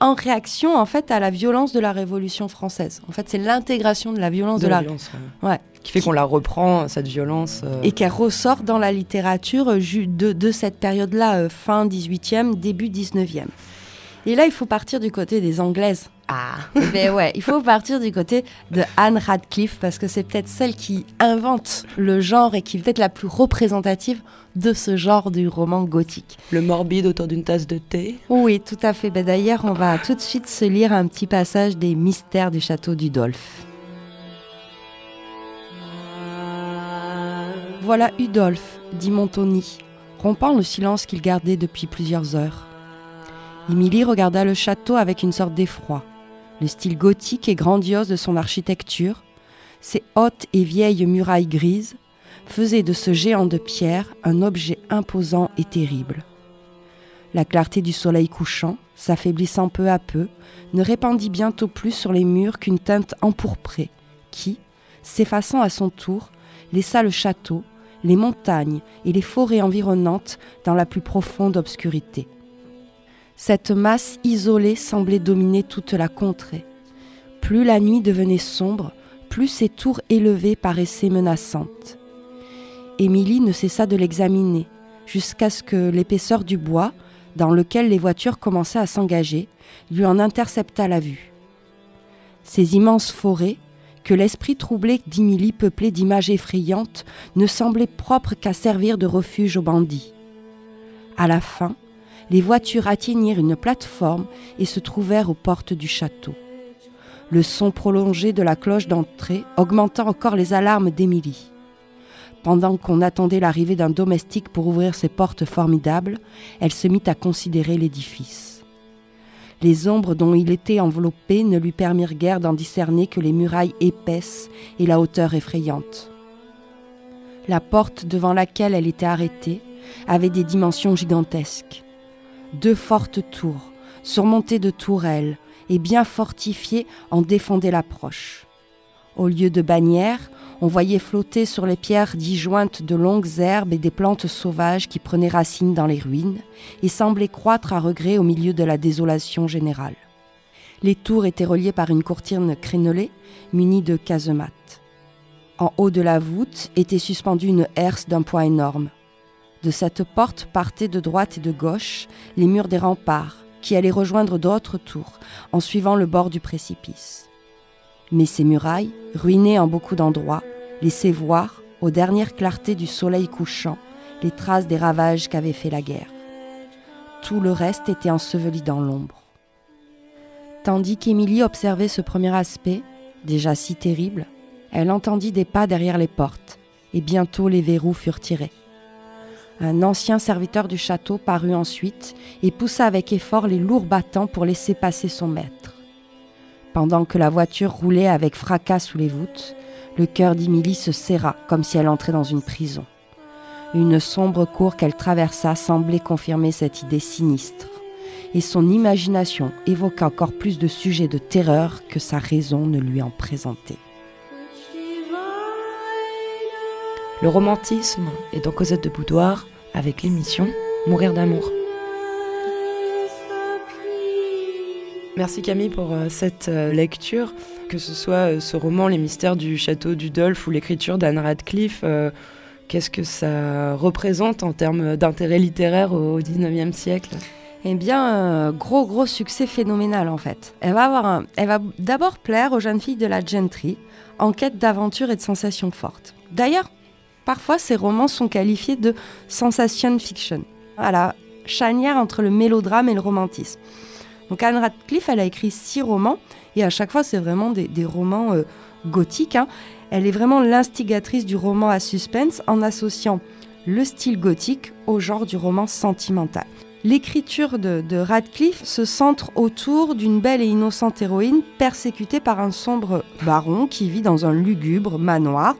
en réaction en fait à la violence de la Révolution française. En fait, c'est l'intégration de la violence de, la, violence, ouais. ouais, Qui fait qu'on la reprend, cette violence. euh, et qu'elle ressort dans la littérature euh, de, de cette période-là, euh, fin 18e, début 19e. Et là, il faut partir du côté des Anglaises. Ah Ben ouais, il faut partir du côté de Anne Radcliffe parce que c'est peut-être celle qui invente le genre et qui est peut-être la plus représentative de ce genre du roman gothique. Le morbide autour d'une tasse de thé. Oui, tout à fait. Ben D'ailleurs, on va tout de suite se lire un petit passage des mystères du château d'Udolphe. Voilà Udolphe, dit Montoni, rompant le silence qu'il gardait depuis plusieurs heures. Émilie regarda le château avec une sorte d'effroi. Le style gothique et grandiose de son architecture, ses hautes et vieilles murailles grises, faisaient de ce géant de pierre un objet imposant et terrible. La clarté du soleil couchant, s'affaiblissant peu à peu, ne répandit bientôt plus sur les murs qu'une teinte empourprée, qui, s'effaçant à son tour, laissa le château, les montagnes et les forêts environnantes dans la plus profonde obscurité. Cette masse isolée semblait dominer toute la contrée. Plus la nuit devenait sombre, plus ces tours élevées paraissaient menaçantes. Émilie ne cessa de l'examiner, jusqu'à ce que l'épaisseur du bois, dans lequel les voitures commençaient à s'engager, lui en intercepta la vue. Ces immenses forêts, que l'esprit troublé d'Émilie peuplait d'images effrayantes, ne semblaient propres qu'à servir de refuge aux bandits. À la fin, les voitures atteignirent une plateforme et se trouvèrent aux portes du château. Le son prolongé de la cloche d'entrée augmenta encore les alarmes d'Émilie. Pendant qu'on attendait l'arrivée d'un domestique pour ouvrir ces portes formidables, elle se mit à considérer l'édifice. Les ombres dont il était enveloppé ne lui permirent guère d'en discerner que les murailles épaisses et la hauteur effrayante. La porte devant laquelle elle était arrêtée avait des dimensions gigantesques. Deux fortes tours, surmontées de tourelles et bien fortifiées, en défendaient l'approche. Au lieu de bannières, on voyait flotter sur les pierres disjointes de longues herbes et des plantes sauvages qui prenaient racine dans les ruines et semblaient croître à regret au milieu de la désolation générale. Les tours étaient reliées par une courtine crénelée munie de casemates. En haut de la voûte était suspendue une herse d'un poids énorme. De cette porte partaient de droite et de gauche les murs des remparts qui allaient rejoindre d'autres tours en suivant le bord du précipice. Mais ces murailles, ruinées en beaucoup d'endroits, laissaient voir, aux dernières clartés du soleil couchant, les traces des ravages qu'avait fait la guerre. Tout le reste était enseveli dans l'ombre. Tandis qu'Émilie observait ce premier aspect, déjà si terrible, elle entendit des pas derrière les portes, et bientôt les verrous furent tirés. Un ancien serviteur du château parut ensuite et poussa avec effort les lourds battants pour laisser passer son maître. Pendant que la voiture roulait avec fracas sous les voûtes, le cœur d'Émilie se serra comme si elle entrait dans une prison. Une sombre cour qu'elle traversa semblait confirmer cette idée sinistre, et son imagination évoqua encore plus de sujets de terreur que sa raison ne lui en présentait. Le romantisme est dans Cosette de Boudoir avec l'émission Mourir d'amour. Merci Camille pour euh, cette euh, lecture, que ce soit euh, ce roman Les mystères du château du Dolph ou l'écriture d'Anne Radcliffe. Qu'est-ce que ça représente en termes d'intérêt littéraire au XIXe siècle? Eh bien, gros gros succès phénoménal en fait. Elle va avoir elle va d'abord plaire aux jeunes filles de la gentry, en quête d'aventure et de sensations fortes. D'ailleurs, parfois ces romans sont qualifiés de sensation fiction, à la chanière entre le mélodrame et le romantisme. Donc Anne Radcliffe, elle a écrit six romans, et à chaque fois, c'est vraiment des, romans euh, gothiques. Hein. Elle est vraiment l'instigatrice du roman à suspense en associant le style gothique au genre du roman sentimental. L'écriture de, Radcliffe se centre autour d'une belle et innocente héroïne persécutée par un sombre baron qui vit dans un lugubre manoir.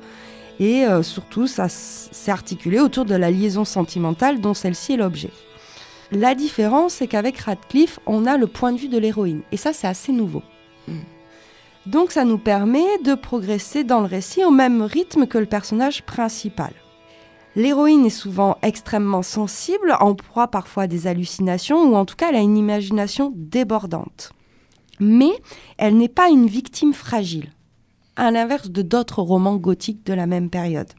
Et euh, surtout, ça s'est articulé autour de la liaison sentimentale dont celle-ci est l'objet. La différence, c'est qu'avec Radcliffe, on a le point de vue de l'héroïne. Et ça, c'est assez nouveau. Hmm. Donc ça nous permet de progresser dans le récit au même rythme que le personnage principal. L'héroïne est souvent extrêmement sensible, en proie parfois à des hallucinations, ou en tout cas elle a une imagination débordante. Mais elle n'est pas une victime fragile, à l'inverse de d'autres romans gothiques de la même période.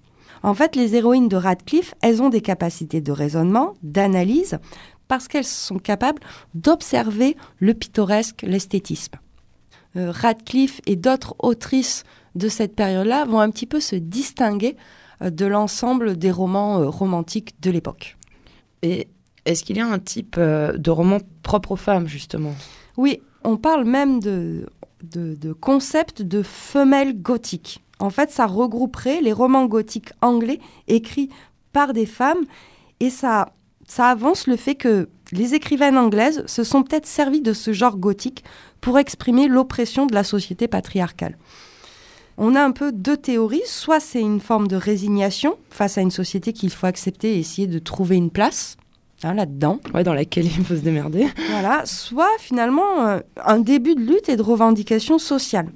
En fait, les héroïnes de Radcliffe, elles ont des capacités de raisonnement, d'analyse, parce qu'elles sont capables d'observer le pittoresque, l'esthétisme. Euh, Radcliffe et d'autres autrices de cette période-là vont un petit peu se distinguer euh, de l'ensemble des romans euh, romantiques de l'époque. Et est-ce qu'il y a un type de roman propre aux femmes, justement? Oui, on parle même de, de, de concept de femelle gothique. En fait, ça regrouperait les romans gothiques anglais écrits par des femmes et ça ça avance le fait que les écrivaines anglaises se sont peut-être servies de ce genre gothique pour exprimer l'oppression de la société patriarcale. On a un peu deux théories. Soit c'est une forme de résignation face à une société qu'il faut accepter et essayer de trouver une place hein, là-dedans. Ouais, dans laquelle il faut se démerder. Voilà. Soit finalement euh, un début de lutte et de revendication sociale.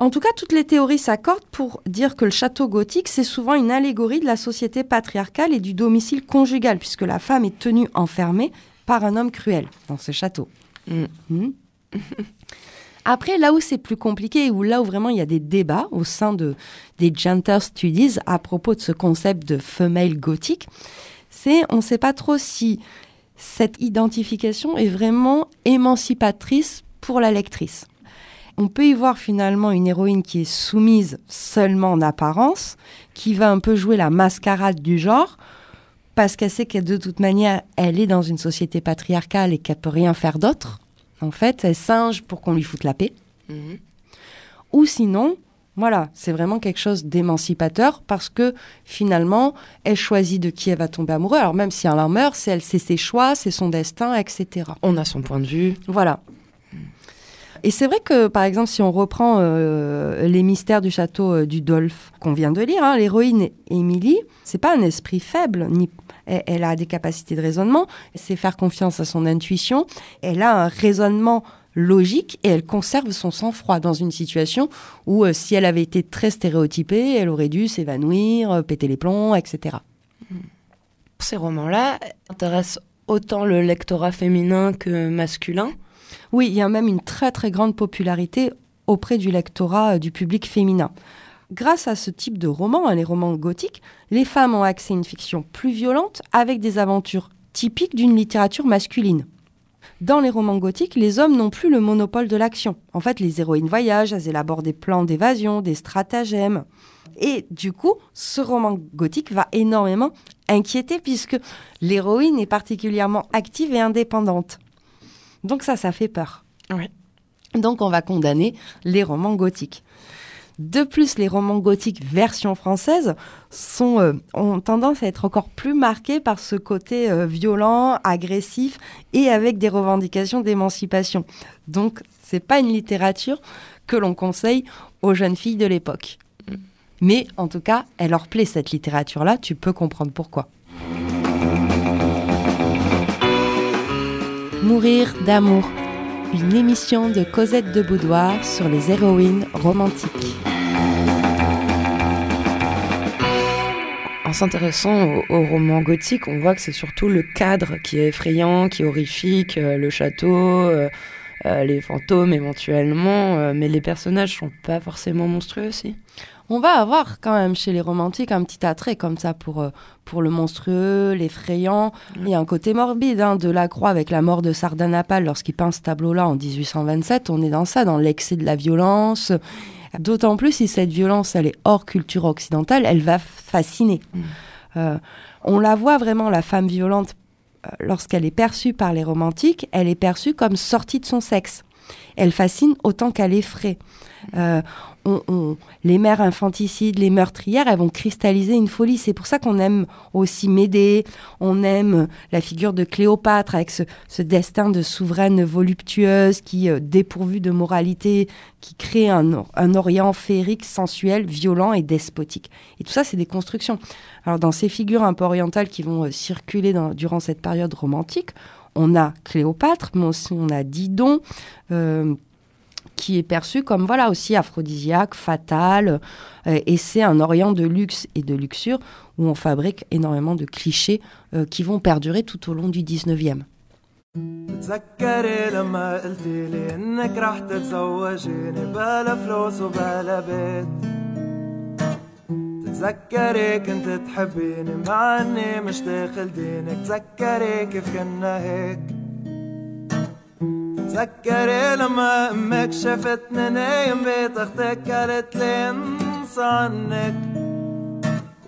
En tout cas, toutes les théories s'accordent pour dire que le château gothique, c'est souvent une allégorie de la société patriarcale et du domicile conjugal, puisque la femme est tenue enfermée par un homme cruel dans ce château. Mm. Mm. Après, là où c'est plus compliqué, ou là où vraiment il y a des débats au sein de, des Gender Studies à propos de ce concept de femelle gothique, c'est on ne sait pas trop si cette identification est vraiment émancipatrice pour la lectrice on peut y voir finalement une héroïne qui est soumise seulement en apparence, qui va un peu jouer la mascarade du genre, parce qu'elle sait que de toute manière, elle est dans une société patriarcale et qu'elle peut rien faire d'autre. En fait, elle singe pour qu'on lui foute la paix. Mhm. Ou sinon, voilà, c'est vraiment quelque chose d'émancipateur parce que finalement, elle choisit de qui elle va tomber amoureuse. Alors même si elle en meurt, c'est ses choix, c'est son destin, etc. On a son point de vue. Voilà. Et c'est vrai que, par exemple, si on reprend euh, les mystères du château euh, du Dolph qu'on vient de lire, hein, l'héroïne Émilie, c'est pas un esprit faible, ni elle, a des capacités de raisonnement, c'est faire confiance à son intuition, elle a un raisonnement logique et elle conserve son sang-froid dans une situation où euh, si elle avait été très stéréotypée, elle aurait dû s'évanouir, euh, péter les plombs, etc. Ces romans-là intéressent autant le lectorat féminin que masculin. Oui, il y a même une très très grande popularité auprès du lectorat euh, du public féminin. Grâce à ce type de romans, hein, les romans gothiques, les femmes ont accès à une fiction plus violente avec des aventures typiques d'une littérature masculine. Dans les romans gothiques, les hommes n'ont plus le monopole de l'action. En fait, les héroïnes voyagent, elles élaborent des plans d'évasion, des stratagèmes. Et du coup, ce roman gothique va énormément inquiéter puisque l'héroïne est particulièrement active et indépendante. Donc ça, ça fait peur. Donc on va condamner les romans gothiques. De plus, les romans gothiques version française sont, euh, ont tendance à être encore plus marqués par ce côté euh, violent, agressif et avec des revendications d'émancipation. Donc, c'est pas une littérature que l'on conseille aux jeunes filles de l'époque. Mais en tout cas, elle leur plaît cette littérature-là, tu peux comprendre pourquoi. Mourir d'amour, une émission de Cosette de Boudoir sur les héroïnes romantiques. En s'intéressant au, roman gothique, on voit que c'est surtout le cadre qui est effrayant, qui est horrifique, euh, le château, euh, euh, les fantômes éventuellement, mais les personnages sont pas forcément monstrueux aussi. On va avoir quand même chez les romantiques un petit attrait comme ça pour, euh, pour le monstrueux, l'effrayant. Il y a un côté morbide hein, de Lacroix avec la mort de Sardanapale lorsqu'il peint ce tableau-là en 1827. On est dans ça, dans l'excès de la violence. D'autant plus si cette violence, elle est hors culture occidentale, elle va fasciner. Mm. Euh, on la voit vraiment, la femme violente, euh, lorsqu'elle est perçue par les romantiques, elle est perçue comme sortie de son sexe. Elle fascine autant qu'elle effraie. Euh, les mères infanticides, les meurtrières, elles vont cristalliser une folie. C'est pour ça qu'on aime aussi Médée, on aime la figure de Cléopâtre avec ce, destin de souveraine voluptueuse qui, euh, dépourvue de moralité, qui crée un Orient féerique, sensuel, violent et despotique. Et tout ça, c'est des constructions. Alors, dans ces figures un peu orientales qui vont euh, circuler dans- durant cette période romantique, on a Cléopâtre, mais aussi on a Didon, euh, qui est perçu comme voilà aussi aphrodisiaque, fatal, euh, et c'est un Orient de luxe et de luxure où on fabrique énormément de clichés euh, qui vont perdurer tout au long du 19e. تتذكري لما قلتي لي انك رح تتزوجيني بلا فلوس وبلا بيت تتذكري كنت تحبيني مع اني مش داخل دينك. تذكري كيف كنا هيك. تذكري لما أمك شفتني نايم بيت أختك قالت لي انسى عنك.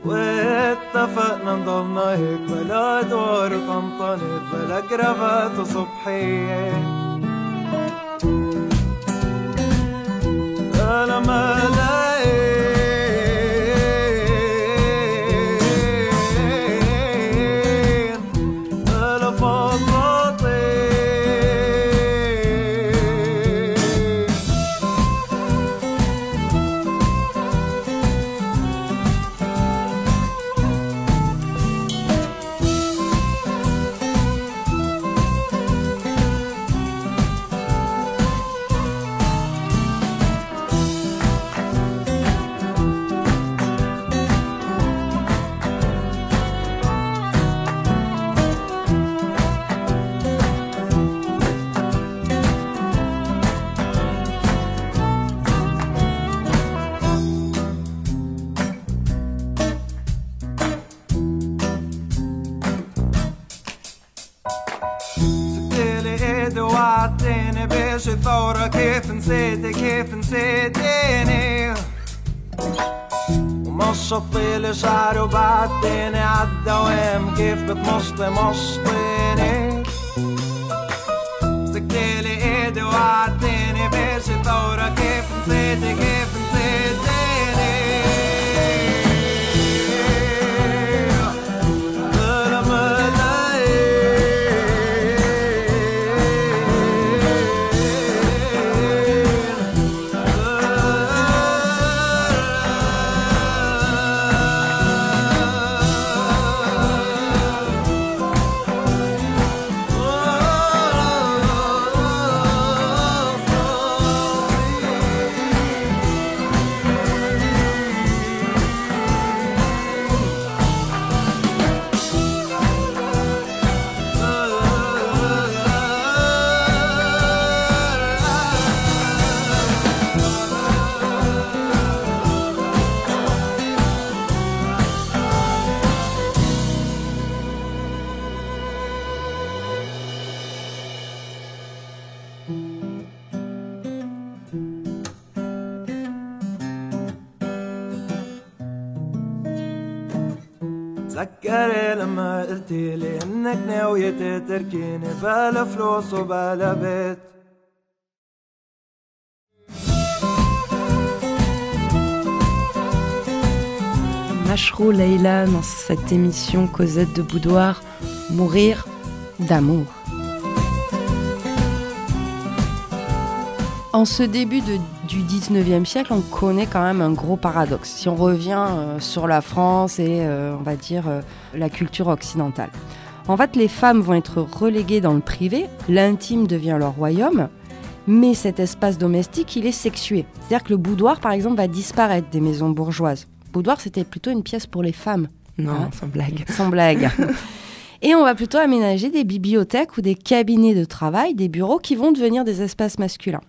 واتفقنا نضلنا هيك بلا دور وطنطنت بلا كرافات وصبحية. لما لاقين كيف نسيتي كيف نسيتيني؟ ومشطي لي شعري وبعدتني عالدوام كيف بتمشطي مشطيني سكتلي ايدي وعدتني بيش الثورة كيف نسيتي كيف ناوية تتركيني بلا فلوس وبلا بيت Mashrou Leila dans cette émission Cosette de Boudoir, Mourir d'amour. En ce début de, du 19e siècle, on connaît quand même un gros paradoxe. Si on revient euh, sur la France et, euh, on va dire, euh, la culture occidentale. En fait, les femmes vont être reléguées dans le privé, l'intime devient leur royaume, mais cet espace domestique, il est sexué. C'est-à-dire que le boudoir, par exemple, va disparaître des maisons bourgeoises. Boudoir, c'était plutôt une pièce pour les femmes. Non, Hein sans blague. Sans blague. Et on va plutôt aménager des bibliothèques ou des cabinets de travail, des bureaux qui vont devenir des espaces masculins.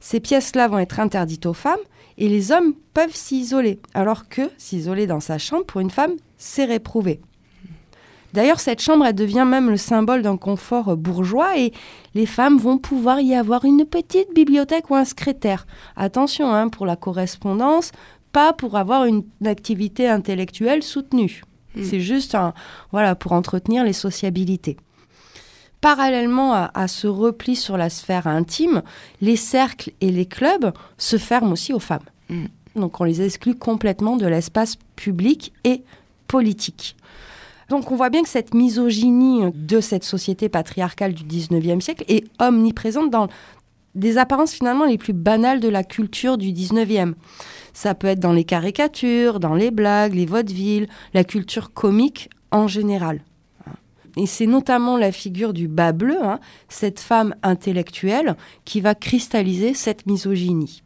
Ces pièces-là vont être interdites aux femmes et les hommes peuvent s'isoler, alors que s'isoler dans sa chambre, pour une femme, c'est réprouvé. D'ailleurs, cette chambre, elle devient même le symbole d'un confort bourgeois et les femmes vont pouvoir y avoir une petite bibliothèque ou un secrétaire. Attention, hein, pour la correspondance, pas pour avoir une activité intellectuelle soutenue. Mm. C'est juste un, voilà, pour entretenir les sociabilités. Parallèlement à, à ce repli sur la sphère intime, les cercles et les clubs se ferment aussi aux femmes. Mm. Donc on les exclut complètement de l'espace public et politique. Donc on voit bien que cette misogynie de cette société patriarcale du 19e siècle est omniprésente dans des apparences finalement les plus banales de la culture du 19e. Ça peut être dans les caricatures, dans les blagues, les vaudevilles, la culture comique en général. Et c'est notamment la figure du bas bleu, hein, cette femme intellectuelle, qui va cristalliser cette misogynie.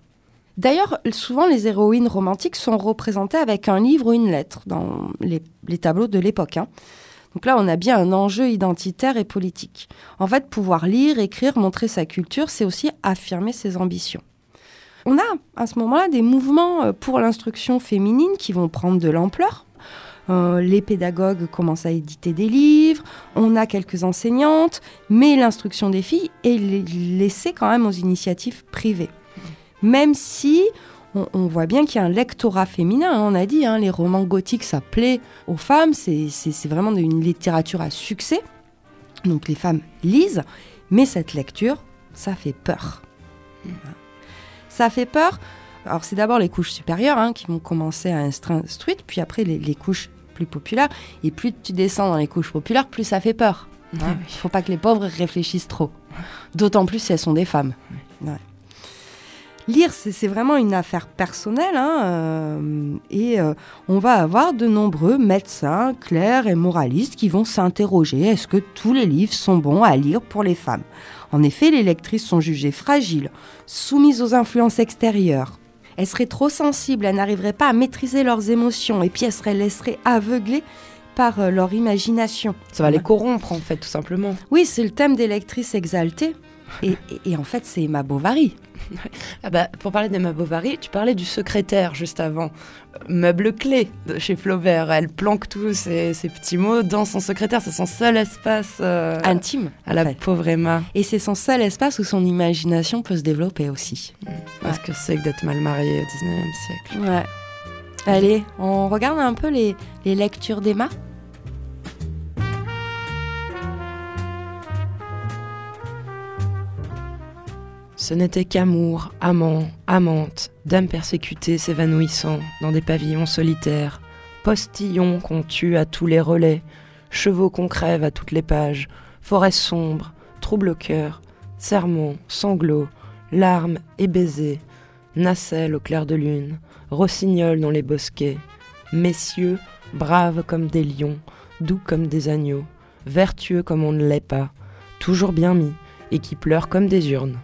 D'ailleurs, souvent les héroïnes romantiques sont représentées avec un livre ou une lettre dans les, tableaux de l'époque. hein. Donc là, on a bien un enjeu identitaire et politique. En fait, pouvoir lire, écrire, montrer sa culture, c'est aussi affirmer ses ambitions. On a à ce moment-là des mouvements euh, pour l'instruction féminine qui vont prendre de l'ampleur. Euh, les pédagogues commencent à éditer des livres, on a quelques enseignantes, mais l'instruction des filles est laissée quand même aux initiatives privées. Même si on, on voit bien qu'il y a un lectorat féminin, hein, on a dit, hein, les romans gothiques, ça plaît aux femmes, c'est vraiment une littérature à succès. Donc les femmes lisent, mais cette lecture, ça fait peur. Ça fait peur. Alors c'est d'abord les couches supérieures hein, qui vont commencer à être instruites, puis après les, les couches plus populaires. Et plus tu descends dans les couches populaires, plus ça fait peur. Il ne faut pas que les pauvres réfléchissent trop. D'autant plus si elles sont des femmes. Ouais. Lire, c'est vraiment une affaire personnelle. hein, euh, et euh, on va avoir de nombreux médecins, clercs et moralistes qui vont s'interroger est-ce que tous les livres sont bons à lire pour les femmes? En effet, les lectrices sont jugées fragiles, soumises aux influences extérieures. Elles seraient trop sensibles, elles n'arriveraient pas à maîtriser leurs émotions et puis elles seraient laissées aveuglées par euh, leur imagination. Ça va les corrompre, en fait, tout simplement. Oui, c'est le thème des lectrices exaltées. Et, et- et en fait, c'est Emma Bovary. Ah bah, pour parler d'Emma Bovary, tu parlais du secrétaire juste avant. Meuble clé de chez Flaubert. Elle planque tous ces petits mots dans son secrétaire. C'est son seul espace euh, Intime. à la fait. pauvre Emma. Et c'est son seul espace où son imagination peut se développer aussi. Parce que c'est que d'être mal mariée au 19e siècle. Ouais. Allez, on regarde un peu les, les lectures d'Emma Ce n'était qu'amour, amant, amante, dames persécutées s'évanouissant dans des pavillons solitaires, postillons qu'on tue à tous les relais, chevaux qu'on crève à toutes les pages, forêts sombres, troubles au cœur, sermons, sanglots, larmes et baisers, nacelles au clair de lune, rossignols dans les bosquets, messieurs, braves comme des lions, doux comme des agneaux, vertueux comme on ne l'est pas, toujours bien mis, et qui pleurent comme des urnes.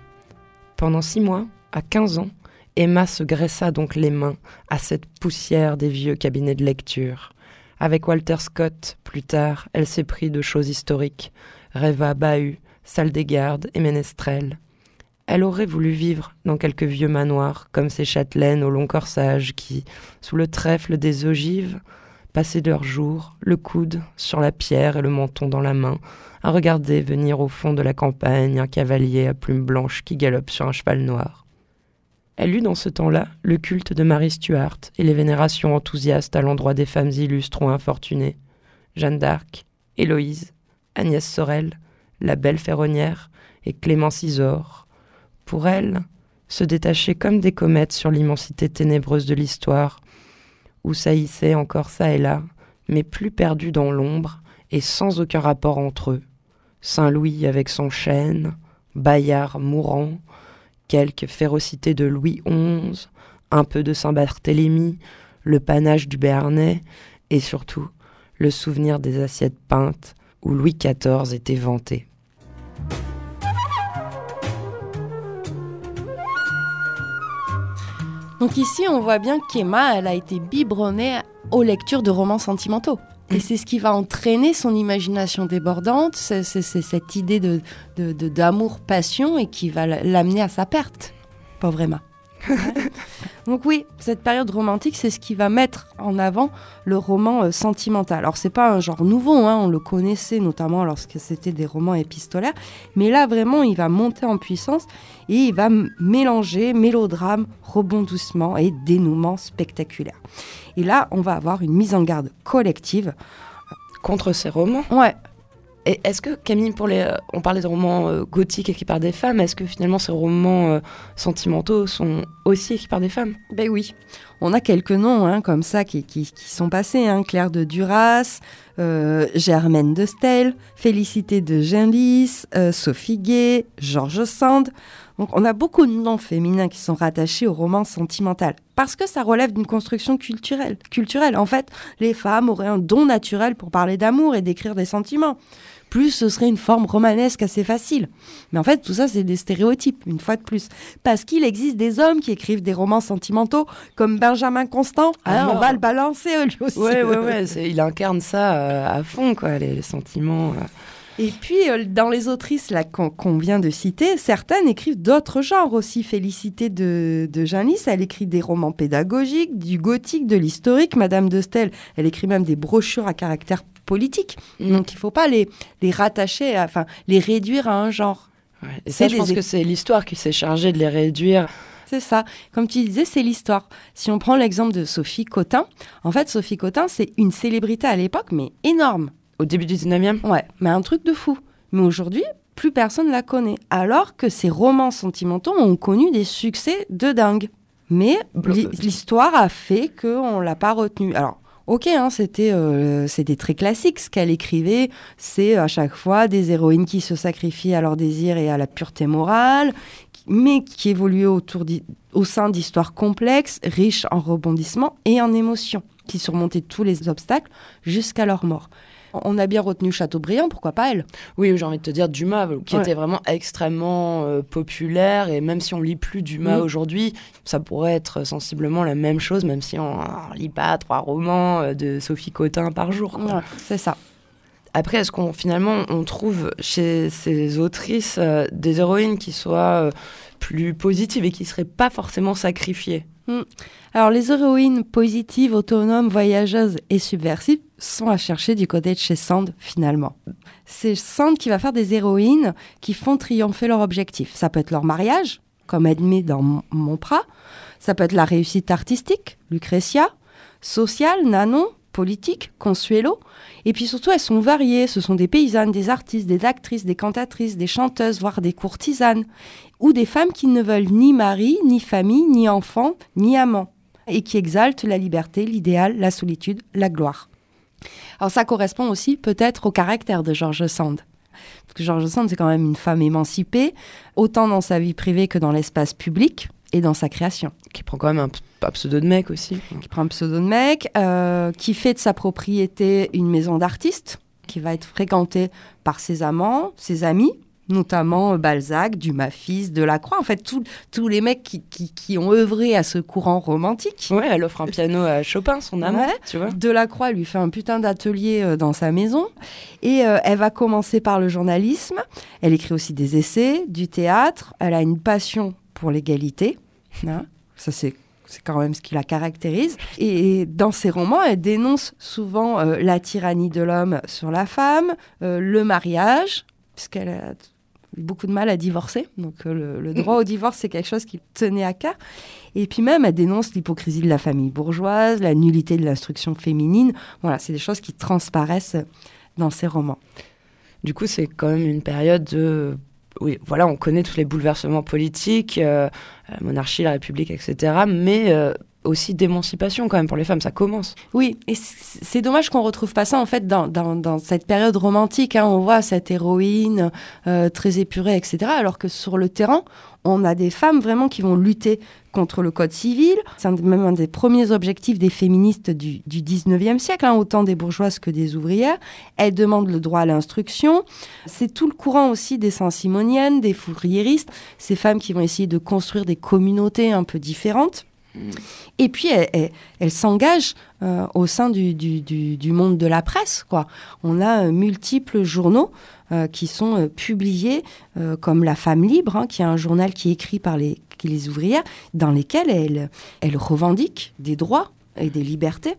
Pendant six mois, à 15 ans, Emma se graissa donc les mains à cette poussière des vieux cabinets de lecture. Avec Walter Scott, plus tard, elle s'éprit de choses historiques, rêva bahut, salle des gardes et ménestrel. Elle aurait voulu vivre dans quelques vieux manoirs, comme ces châtelaines au long corsage qui, sous le trèfle des ogives, passaient leurs jours, le coude sur la pierre et le menton dans la main, à regarder venir au fond de la campagne un cavalier à plumes blanches qui galope sur un cheval noir. Elle eut dans ce temps-là le culte de Marie Stuart et les vénérations enthousiastes à l'endroit des femmes illustres ou infortunées. Jeanne d'Arc, Héloïse, Agnès Sorel, la belle ferronnière et Clémence Isor. Pour elle, se détachaient comme des comètes sur l'immensité ténébreuse de l'histoire, où saillissaient encore ça et là, mais plus perdus dans l'ombre et sans aucun rapport entre eux. Saint-Louis avec son chêne, Bayard mourant, quelques férocités de Louis XI, un peu de Saint-Barthélemy, le panache du Béarnais, et surtout le souvenir des assiettes peintes où Louis XIV était vanté. Donc ici, on voit bien qu'Emma, elle a été biberonnée aux lectures de romans sentimentaux. Et c'est ce qui va entraîner son imagination débordante, c'est cette idée de, d'amour, passion, et qui va l'amener à sa perte. Pauvre Emma. Donc oui, cette période romantique, c'est ce qui va mettre en avant le roman euh, sentimental. Alors c'est pas un genre nouveau, hein, on le connaissait notamment lorsque c'était des romans épistolaires, mais là vraiment il va monter en puissance et il va mélanger mélodrame, rebondissement et dénouement spectaculaire. Et là, on va avoir une mise en garde collective contre ces romans? Ouais, est-ce que Camille, euh, on parlait de romans euh, gothiques écrits par des femmes, est-ce que finalement ces romans euh, sentimentaux sont aussi écrits par des femmes? Ben oui, on a quelques noms hein, comme ça qui, qui, sont passés hein. Claire de Duras, Germaine de Stel, Félicité de Genlis, Sophie Gay, Georges Sand. Donc on a beaucoup de noms féminins qui sont rattachés au roman sentimental parce que ça relève d'une construction culturelle. culturelle. En fait, les femmes auraient un don naturel pour parler d'amour et d'écrire des sentiments plus ce serait une forme romanesque assez facile. Mais en fait, tout ça, c'est des stéréotypes, une fois de plus. Parce qu'il existe des hommes qui écrivent des romans sentimentaux, comme Benjamin Constant. Ah, on va le balancer, lui aussi. Ouais, ouais, ouais. Il incarne ça euh, à fond, quoi, les, sentiments. Euh. Et puis, euh, dans les autrices là qu'on vient de citer, certaines écrivent d'autres genres aussi. Félicité de, de Janis, elle écrit des romans pédagogiques, du gothique, de l'historique. Madame de Stel, elle écrit même des brochures à caractère politique. Mm. Donc il ne faut pas les, les rattacher, enfin les réduire à un genre. Et ça, je pense que c'est l'histoire qui s'est chargée de les réduire. C'est ça. Comme tu disais, c'est l'histoire. Si on prend l'exemple de Sophie Cotin, en fait, Sophie Cotin, c'est une célébrité à l'époque, mais énorme. Au début du 19e Ouais, mais un truc de fou. Mais aujourd'hui, plus personne la connaît. Alors que ses romans sentimentaux ont connu des succès de dingue. Mais l'histoire a fait qu'on ne l'a pas retenue. Alors, Ok, hein, euh, c'était très classique. Ce qu'elle écrivait, c'est à chaque fois des héroïnes qui se sacrifient à leur désir et à la pureté morale, mais qui évoluaient autour au sein d'histoires complexes, riches en rebondissements et en émotions, qui surmontaient tous les obstacles jusqu'à leur mort. On a bien retenu Chateaubriand, pourquoi pas elle? Oui, j'ai envie de te dire Dumas, qui était vraiment extrêmement euh, populaire. Et même si on lit plus Dumas mm. aujourd'hui, ça pourrait être sensiblement la même chose, même si on, ne lit pas trois romans euh, de Sophie Cotin par jour. c'est ça. Après, est-ce qu'on finalement on trouve chez ces autrices euh, des héroïnes qui soient plus positives et qui seraient pas forcément sacrifiées? Mm. Alors les héroïnes positives, autonomes, voyageuses et subversives sont à chercher du côté de chez Sand finalement. C'est Sand qui va faire des héroïnes qui font triompher leur objectif. Ça peut être leur mariage, comme Edmé dans Montprat. Ça peut être la réussite artistique, Lucretia. Sociale, Nanon. Politique, Consuelo. Et puis surtout, elles sont variées. Ce sont des paysannes, des artistes, des actrices, des cantatrices, des chanteuses, voire des courtisanes. Ou des femmes qui ne veulent ni mari, ni famille, ni enfant, ni amant. Et qui exaltent la liberté, l'idéal, la solitude, la gloire. Alors ça correspond aussi peut-être au caractère de George Sand. Parce que George Sand, c'est quand même une femme émancipée, autant dans sa vie privée que dans l'espace public et dans sa création. Qui prend quand même un, pseudo de mec aussi. Qui prend un pseudo de mec, euh, qui fait de sa propriété une maison d'artiste, qui va être fréquentée par ses amants, ses amis, notamment euh, Balzac, Dumas fils, Delacroix, en fait tous les mecs qui, ont œuvré à ce courant romantique. Ouais, elle offre un piano à Chopin, son amant, tu vois. Delacroix lui fait un putain d'atelier euh, dans sa maison et euh, elle va commencer par le journalisme. Elle écrit aussi des essais, du théâtre. Elle a une passion pour l'égalité. Hein. Ça c'est c'est quand même ce qui la caractérise. Et dans ses romans, elle dénonce souvent la tyrannie de l'homme sur la femme, le mariage, puisqu'elle a beaucoup de mal à divorcer. Donc euh, le, droit au divorce, c'est quelque chose qui tenait à cœur. Et puis même, elle dénonce l'hypocrisie de la famille bourgeoise, la nullité de l'instruction féminine. Voilà, c'est des choses qui transparaissent dans ses romans. Du coup, c'est quand même une période de oui, voilà, on connaît tous les bouleversements politiques, la monarchie, la République, etc. Mais aussi d'émancipation quand même pour les femmes, ça commence. Oui, et c'est dommage qu'on retrouve pas ça en fait dans, cette période romantique. Hein. on voit cette héroïne euh, très épurée, etc. Alors que sur le terrain, on a des femmes vraiment qui vont lutter contre le code civil. C'est même un des premiers objectifs des féministes du, du 19e siècle, hein, autant des bourgeoises que des ouvrières. Elles demandent le droit à l'instruction. C'est tout le courant aussi des saint-simoniennes, des fourriéristes, ces femmes qui vont essayer de construire des communautés un peu différentes. Et puis, elle, s'engage euh, au sein du, monde de la presse. Quoi. On a euh, multiples journaux euh, qui sont publiés, comme La Femme Libre, hein, qui est un journal qui est écrit par les, les ouvrières, dans lesquels elle, elle revendique des droits et des libertés.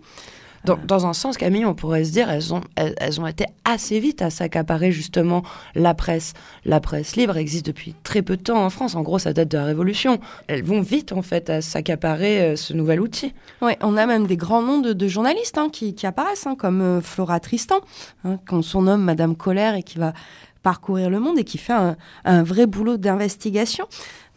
Dans, un sens, Camille, on pourrait se dire, elles ont, elles, ont été assez vite à s'accaparer justement la presse. La presse libre existe depuis très peu de temps en France. En gros, ça date de la Révolution. Elles vont vite en fait à s'accaparer euh, ce nouvel outil. Oui, on a même des grands noms de, journalistes hein, qui, apparaissent, hein, comme euh, Flora Tristan, hein, qu'on surnomme Madame Colère et qui va parcourir le monde et qui fait un, vrai boulot d'investigation.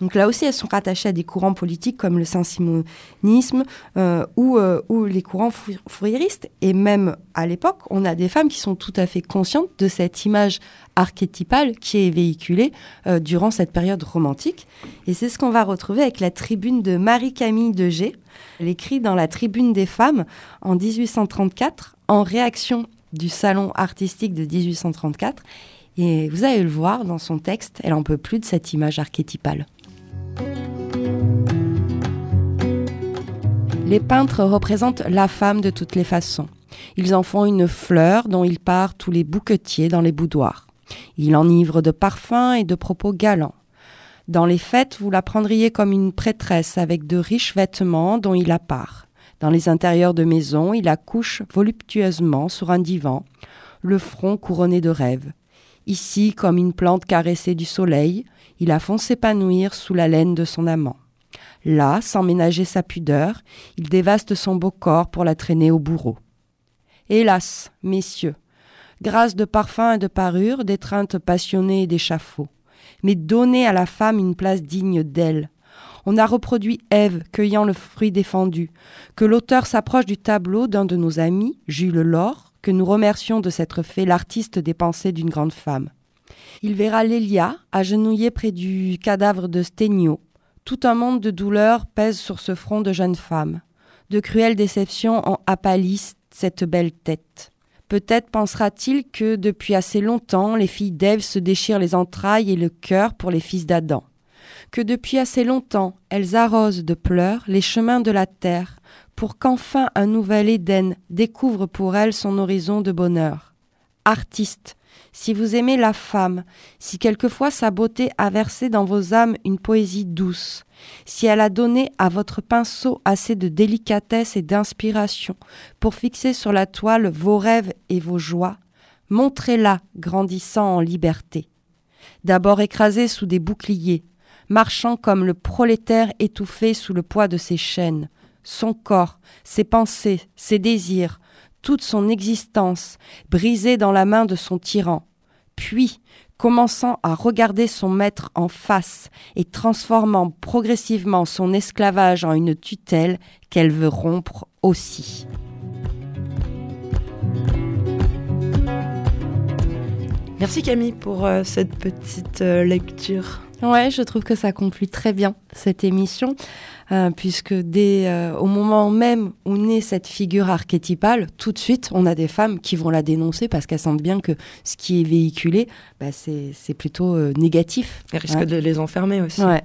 Donc là aussi, elles sont rattachées à des courants politiques comme le saint-simonisme euh, ou, euh, ou, les courants fourriéristes. Et même à l'époque, on a des femmes qui sont tout à fait conscientes de cette image archétypale qui est véhiculée euh, durant cette période romantique. Et c'est ce qu'on va retrouver avec la tribune de Marie-Camille de G. Elle écrit dans la Tribune des femmes en 1834 en réaction du salon artistique de 1834. Et vous allez le voir dans son texte, elle en peut plus de cette image archétypale. Les peintres représentent la femme de toutes les façons. Ils en font une fleur dont ils partent tous les bouquetiers dans les boudoirs. Ils enivrent de parfums et de propos galants. Dans les fêtes, vous la prendriez comme une prêtresse avec de riches vêtements dont il a part. Dans les intérieurs de maison, il accouche voluptueusement sur un divan, le front couronné de rêves. Ici, comme une plante caressée du soleil, il a font s'épanouir sous la laine de son amant. Là, sans ménager sa pudeur, il dévaste son beau corps pour la traîner au bourreau. Hélas, messieurs, grâce de parfums et de parures, d'étreintes passionnées et d'échafauds, mais donnez à la femme une place digne d'elle. On a reproduit Ève cueillant le fruit défendu, que l'auteur s'approche du tableau d'un de nos amis, Jules Laure, que nous remercions de s'être fait l'artiste des pensées d'une grande femme. Il verra Lélia agenouillée près du cadavre de Sténio, tout un monde de douleur pèse sur ce front de jeune femme. De cruelles déceptions en apalissent cette belle tête. Peut-être pensera-t-il que depuis assez longtemps les filles d'Ève se déchirent les entrailles et le cœur pour les fils d'Adam. Que depuis assez longtemps elles arrosent de pleurs les chemins de la terre pour qu'enfin un nouvel Éden découvre pour elles son horizon de bonheur. Artiste, si vous aimez la femme, si quelquefois sa beauté a versé dans vos âmes une poésie douce, si elle a donné à votre pinceau assez de délicatesse et d'inspiration pour fixer sur la toile vos rêves et vos joies, montrez-la grandissant en liberté. D'abord écrasée sous des boucliers, marchant comme le prolétaire étouffé sous le poids de ses chaînes, son corps, ses pensées, ses désirs, toute son existence, brisée dans la main de son tyran, puis commençant à regarder son maître en face et transformant progressivement son esclavage en une tutelle qu'elle veut rompre aussi. Merci Camille pour euh, cette petite euh, lecture. Ouais, je trouve que ça conclut très bien cette émission. Euh, puisque dès euh, au moment même où naît cette figure archétypale, tout de suite, on a des femmes qui vont la dénoncer parce qu'elles sentent bien que ce qui est véhiculé, bah, c'est plutôt euh, négatif. Elles risquent de les enfermer aussi. Ouais.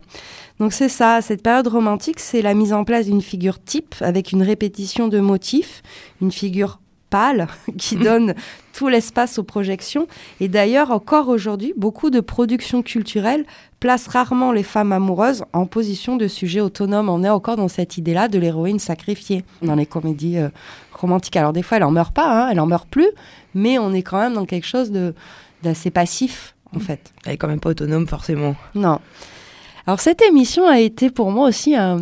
Donc c'est ça, cette période romantique, c'est la mise en place d'une figure type avec une répétition de motifs, une figure pâle qui donne tout l'espace aux projections. Et d'ailleurs, encore aujourd'hui, beaucoup de productions culturelles placent rarement les femmes amoureuses en position de sujet autonome. On est encore dans cette idée-là de l'héroïne sacrifiée dans les comédies euh, romantiques. Alors des fois, elle en meurt pas, hein, elle en meurt plus, mais on est quand même dans quelque chose d'assez passif en fait. Elle est quand même pas autonome forcément. Non. Alors cette émission a été pour moi aussi un,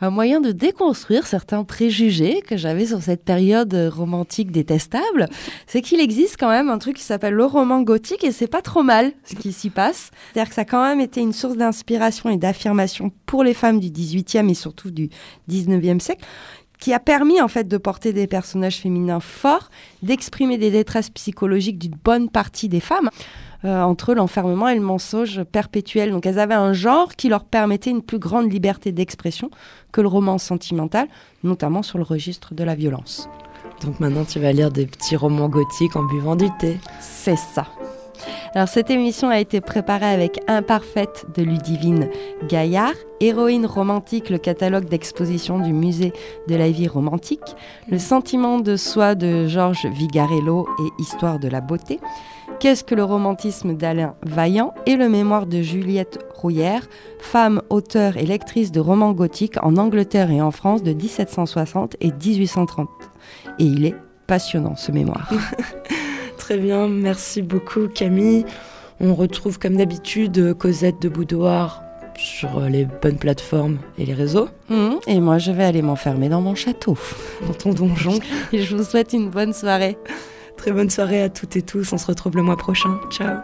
moyen de déconstruire certains préjugés que j'avais sur cette période romantique détestable. C'est qu'il existe quand même un truc qui s'appelle le roman gothique et c'est pas trop mal ce qui s'y passe. C'est-à-dire que ça a quand même été une source d'inspiration et d'affirmation pour les femmes du 18e et surtout du 19e siècle qui a permis en fait de porter des personnages féminins forts, d'exprimer des détresses psychologiques d'une bonne partie des femmes. Euh, entre l'enfermement et le mensonge perpétuel. Donc elles avaient un genre qui leur permettait une plus grande liberté d'expression que le roman sentimental, notamment sur le registre de la violence. Donc maintenant tu vas lire des petits romans gothiques en buvant du thé. C'est ça. Alors cette émission a été préparée avec Imparfaite de Ludivine Gaillard, Héroïne romantique, le catalogue d'exposition du musée de la vie romantique, Le sentiment de soi de Georges Vigarello et Histoire de la beauté, Qu'est-ce que le romantisme d'Alain Vaillant et le mémoire de Juliette Rouillère, femme, auteure et lectrice de romans gothiques en Angleterre et en France de 1760 et 1830. Et il est passionnant ce mémoire. Très bien, merci beaucoup Camille. On retrouve comme d'habitude Cosette de Boudoir sur les bonnes plateformes et les réseaux. Mmh, et moi, je vais aller m'enfermer dans mon château. Dans ton donjon. et je vous souhaite une bonne soirée. Très bonne soirée à toutes et tous. On se retrouve le mois prochain. Ciao.